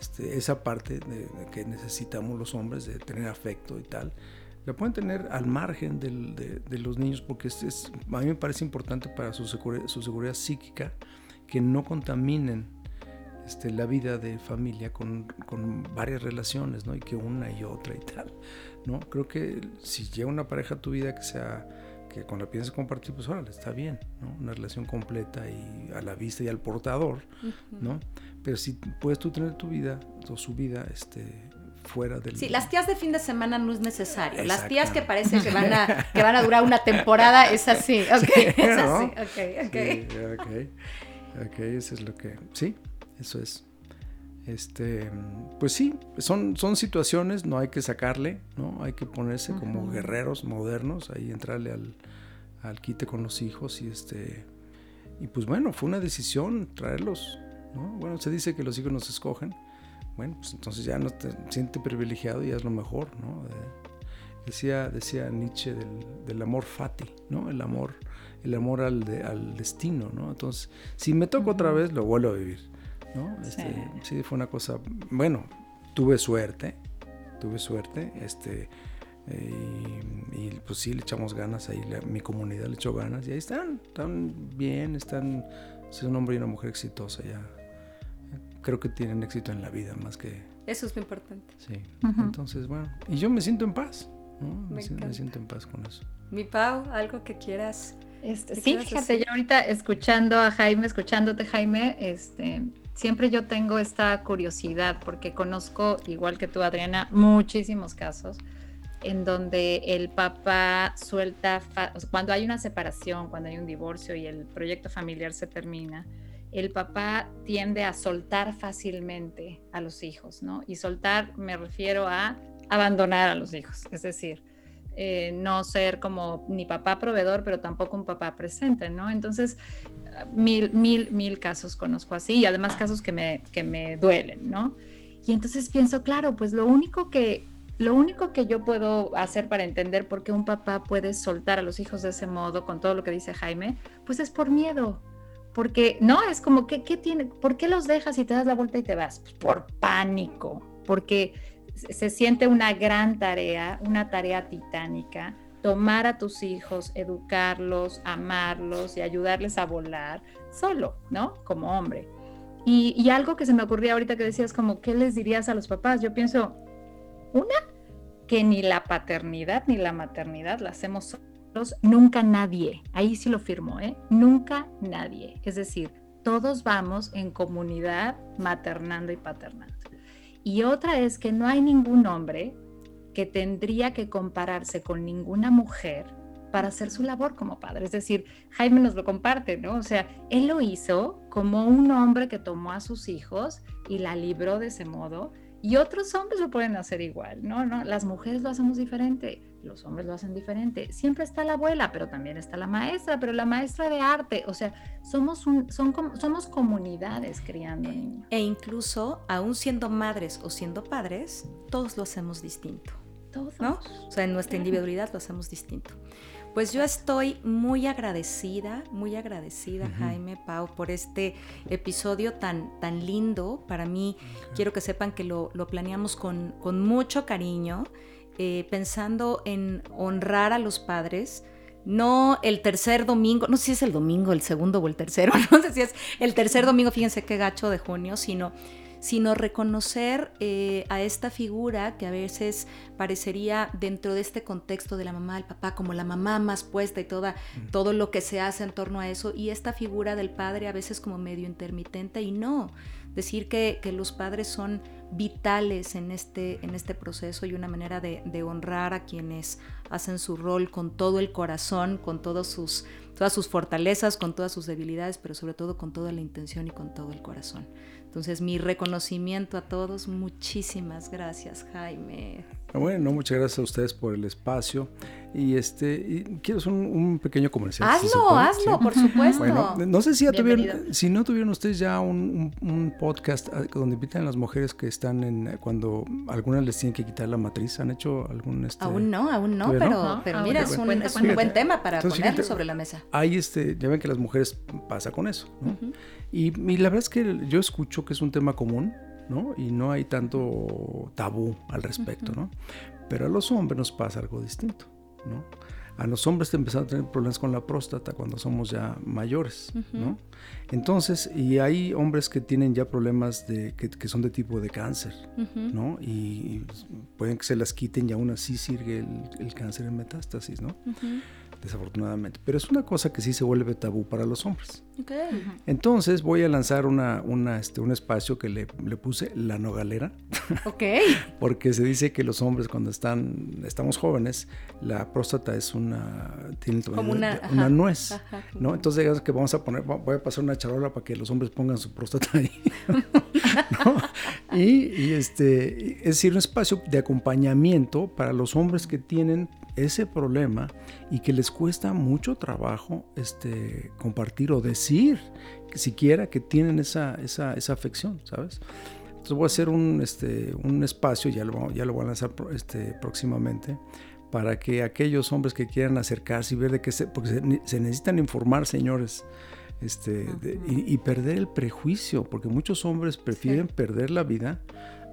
este, esa parte de, que necesitamos los hombres de tener afecto y tal, la pueden tener al margen de, los niños porque es, a mí me parece importante para su, su seguridad psíquica que no contaminen este, la vida de familia con, con, varias relaciones, ¿no? Y que una y otra y tal, ¿no? Creo que si llega una pareja a tu vida que sea, que con la piensas compartir, pues órale, está bien, ¿no? Una relación completa y a la vista y al portador, ¿no? Pero si puedes tú tener tu vida, o su vida, este, fuera del... Sí, las tías de fin de semana no es necesario. Las tías que parece que van a, que van a durar una temporada, es así, ok, es así, ok, ok. ok, ok, eso es lo que... Sí, eso es. Este, pues sí, son, son situaciones, no hay que sacarle, ¿no? Hay que ponerse como guerreros modernos, ahí entrarle al, al, quite con los hijos y este. Y pues bueno, fue una decisión traerlos, ¿no? Bueno, se dice que los hijos nos escogen. Bueno, pues entonces ya no te sientes privilegiado y es lo mejor, ¿no? decía, decía Nietzsche del, del, amor fati, ¿no? El amor, el amor al, al destino, ¿no? Entonces, si me toca otra vez, lo vuelvo a vivir ¿no? Este, sí. fue una cosa, bueno, tuve suerte, tuve suerte, este, y, pues sí, le echamos ganas ahí, mi comunidad le echó ganas, y ahí están, están bien, están, es un hombre y una mujer exitosa ya. Creo que tienen éxito en la vida más que... Eso es lo importante. Sí, entonces bueno, y yo me siento en paz, Me, siento, en paz con eso. Mi Pau, algo que quieras... Este, sí, fíjate, yo ahorita escuchando a Jaime, escuchándote Jaime, este, siempre yo tengo esta curiosidad porque conozco, igual que tú, Adriana, muchísimos casos en donde el papá suelta, cuando hay una separación, cuando hay un divorcio y el proyecto familiar se termina, el papá tiende a soltar fácilmente a los hijos, ¿no? Y soltar me refiero a abandonar a los hijos, es decir, eh, no ser como ni papá proveedor, pero tampoco un papá presente, ¿no? Entonces, mil, mil, mil casos conozco así y además casos que me, que me duelen, ¿no? Y entonces pienso, claro, pues lo único que lo único que yo puedo hacer para entender por qué un papá puede soltar a los hijos de ese modo, con todo lo que dice Jaime, pues es por miedo. Porque no, es como, ¿qué, qué tiene? ¿Por qué los dejas y te das la vuelta y te vas? Pues por pánico, porque se siente una gran tarea, una tarea titánica, tomar a tus hijos, educarlos, amarlos y ayudarles a volar solo, ¿no? Como hombre. Y, algo que se me ocurría ahorita que decías, como, ¿qué les dirías a los papás? Yo pienso, una, que ni la paternidad ni la maternidad la hacemos solos, nunca nadie, ahí sí lo firmo, ¿eh? Nunca nadie. Es decir, todos vamos en comunidad maternando y paternando. Y otra es que no hay ningún hombre que tendría que compararse con ninguna mujer para hacer su labor como padre. Es decir, Jaime nos lo comparte, ¿no? O sea, él lo hizo como un hombre que tomó a sus hijos y la libró de ese modo y otros hombres lo pueden hacer igual, ¿no? ¿no? Las mujeres lo hacemos diferente, los hombres lo hacen diferente. Siempre está la abuela, pero también está la maestra, pero la maestra de arte. O sea, somos, un, son, somos comunidades criando niños. E incluso, aún siendo madres o siendo padres, todos lo hacemos distinto. Todos. ¿no? O sea, en nuestra individualidad lo hacemos distinto. Pues yo estoy muy agradecida, muy agradecida, Jaime, Pau, por este episodio tan, tan lindo. Para mí, quiero que sepan que lo, planeamos con, con, mucho cariño, eh, pensando en honrar a los padres. No el tercer domingo, no sé si es el domingo, el segundo o el tercero, no sé si es el tercer domingo, fíjense qué gacho de junio, sino sino reconocer eh, a esta figura que a veces parecería dentro de este contexto de la mamá, el papá, como la mamá más puesta y toda, todo lo que se hace en torno a eso, y esta figura del padre a veces como medio intermitente y no, decir que, los padres son vitales en este, en este proceso y una manera de, honrar a quienes hacen su rol con todo el corazón, con todos sus, todas sus fortalezas, con todas sus debilidades, pero sobre todo con toda la intención y con todo el corazón. Entonces, mi reconocimiento a todos, muchísimas gracias, Jaime. Ah, bueno, muchas gracias a ustedes por el espacio. Y este, quiero hacer un, pequeño comercial. Hazlo, hazlo, por supuesto. Bueno, no sé si ya tuvieron, si no tuvieron ustedes ya un, podcast ah, donde invitan a las mujeres que están en, cuando algunas les tienen que quitar la matriz. ¿Han hecho algún este? Aún no, aún no, pero, pero mira, es, un, es un, buen tema para ponerlo sobre la mesa. Ahí este, ya ven que las mujeres pasa con eso, ¿no? y, la verdad es que yo escucho que es un tema común, ¿no? Y no hay tanto tabú al respecto, ¿no? Pero a los hombres nos pasa algo distinto, ¿no? A los hombres empezaron a tener problemas con la próstata cuando somos ya mayores, ¿no? Entonces, y hay hombres que tienen ya problemas de, que, son de tipo de cáncer, ¿no? Y, pueden que se las quiten y aún así sigue el, el cáncer en metástasis, ¿no? Desafortunadamente. Pero es una cosa que sí se vuelve tabú para los hombres. Entonces voy a lanzar una, una, este, un espacio que le, le puse la nogalera. Ok. porque se dice que los hombres cuando están, estamos jóvenes, la próstata es una, tiene Como una, una nuez. ¿no? Entonces digamos que vamos a poner, voy a pasar una charola para que los hombres pongan su próstata ahí. y, este, es decir, un espacio de acompañamiento para los hombres que tienen ese problema y que les cuesta mucho trabajo este, compartir o decir siquiera que tienen esa, esa, esa afección, ¿sabes? Entonces voy a hacer un, este, un espacio, ya lo, ya lo voy a lanzar este, próximamente, para que aquellos hombres que quieran acercarse y ver de qué se, porque se, necesitan informar, señores, este, y, perder el prejuicio, porque muchos hombres prefieren perder la vida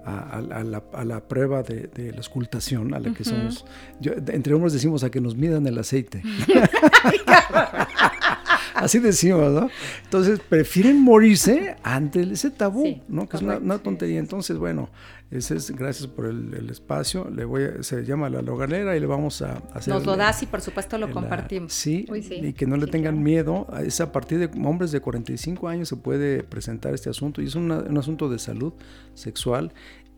a, la, a, la, prueba de, de, la escultación a la que somos. entre hombres decimos a que nos midan el aceite. Así decimos, ¿no? Entonces prefieren morirse ante ese tabú, ¿no? Que es una, tontería. Entonces, bueno, ese es, gracias por el, espacio. Le voy se llama La Loganera y le vamos a hacer. Nos lo das y por supuesto lo compartimos. sí, y que no le tengan miedo. Es a partir de hombres de 45 años se puede presentar este asunto y es un asunto de salud sexual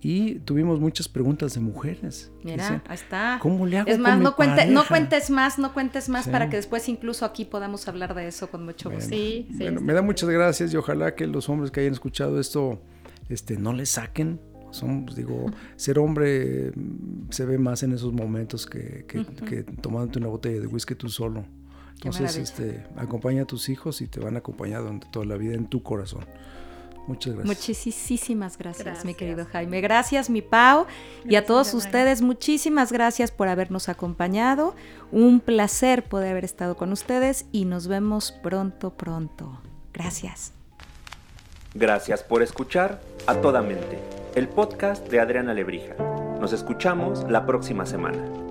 y tuvimos muchas preguntas de mujeres. Mira, ahí está. ¿Cómo le hago Es más, no, cuente, no cuentes más, no cuentes más para que después incluso aquí podamos hablar de eso con mucho gusto. sí, sí, me da muchas gracias y ojalá que los hombres que hayan escuchado esto este, no le saquen Son, pues, digo, ser hombre mm, se ve más en esos momentos que, que, tomándote una botella de whisky tú solo. Entonces, este, acompaña a tus hijos y te van a acompañar durante toda la vida en tu corazón. Muchas gracias. Muchísimas gracias, mi querido Jaime. Gracias, mi Pau. y a todos ustedes, muchísimas gracias por habernos acompañado. Un placer poder haber estado con ustedes y nos vemos pronto, pronto. Gracias. Gracias por escuchar A Toda Mente, el podcast de Adriana Lebrija. Nos escuchamos la próxima semana.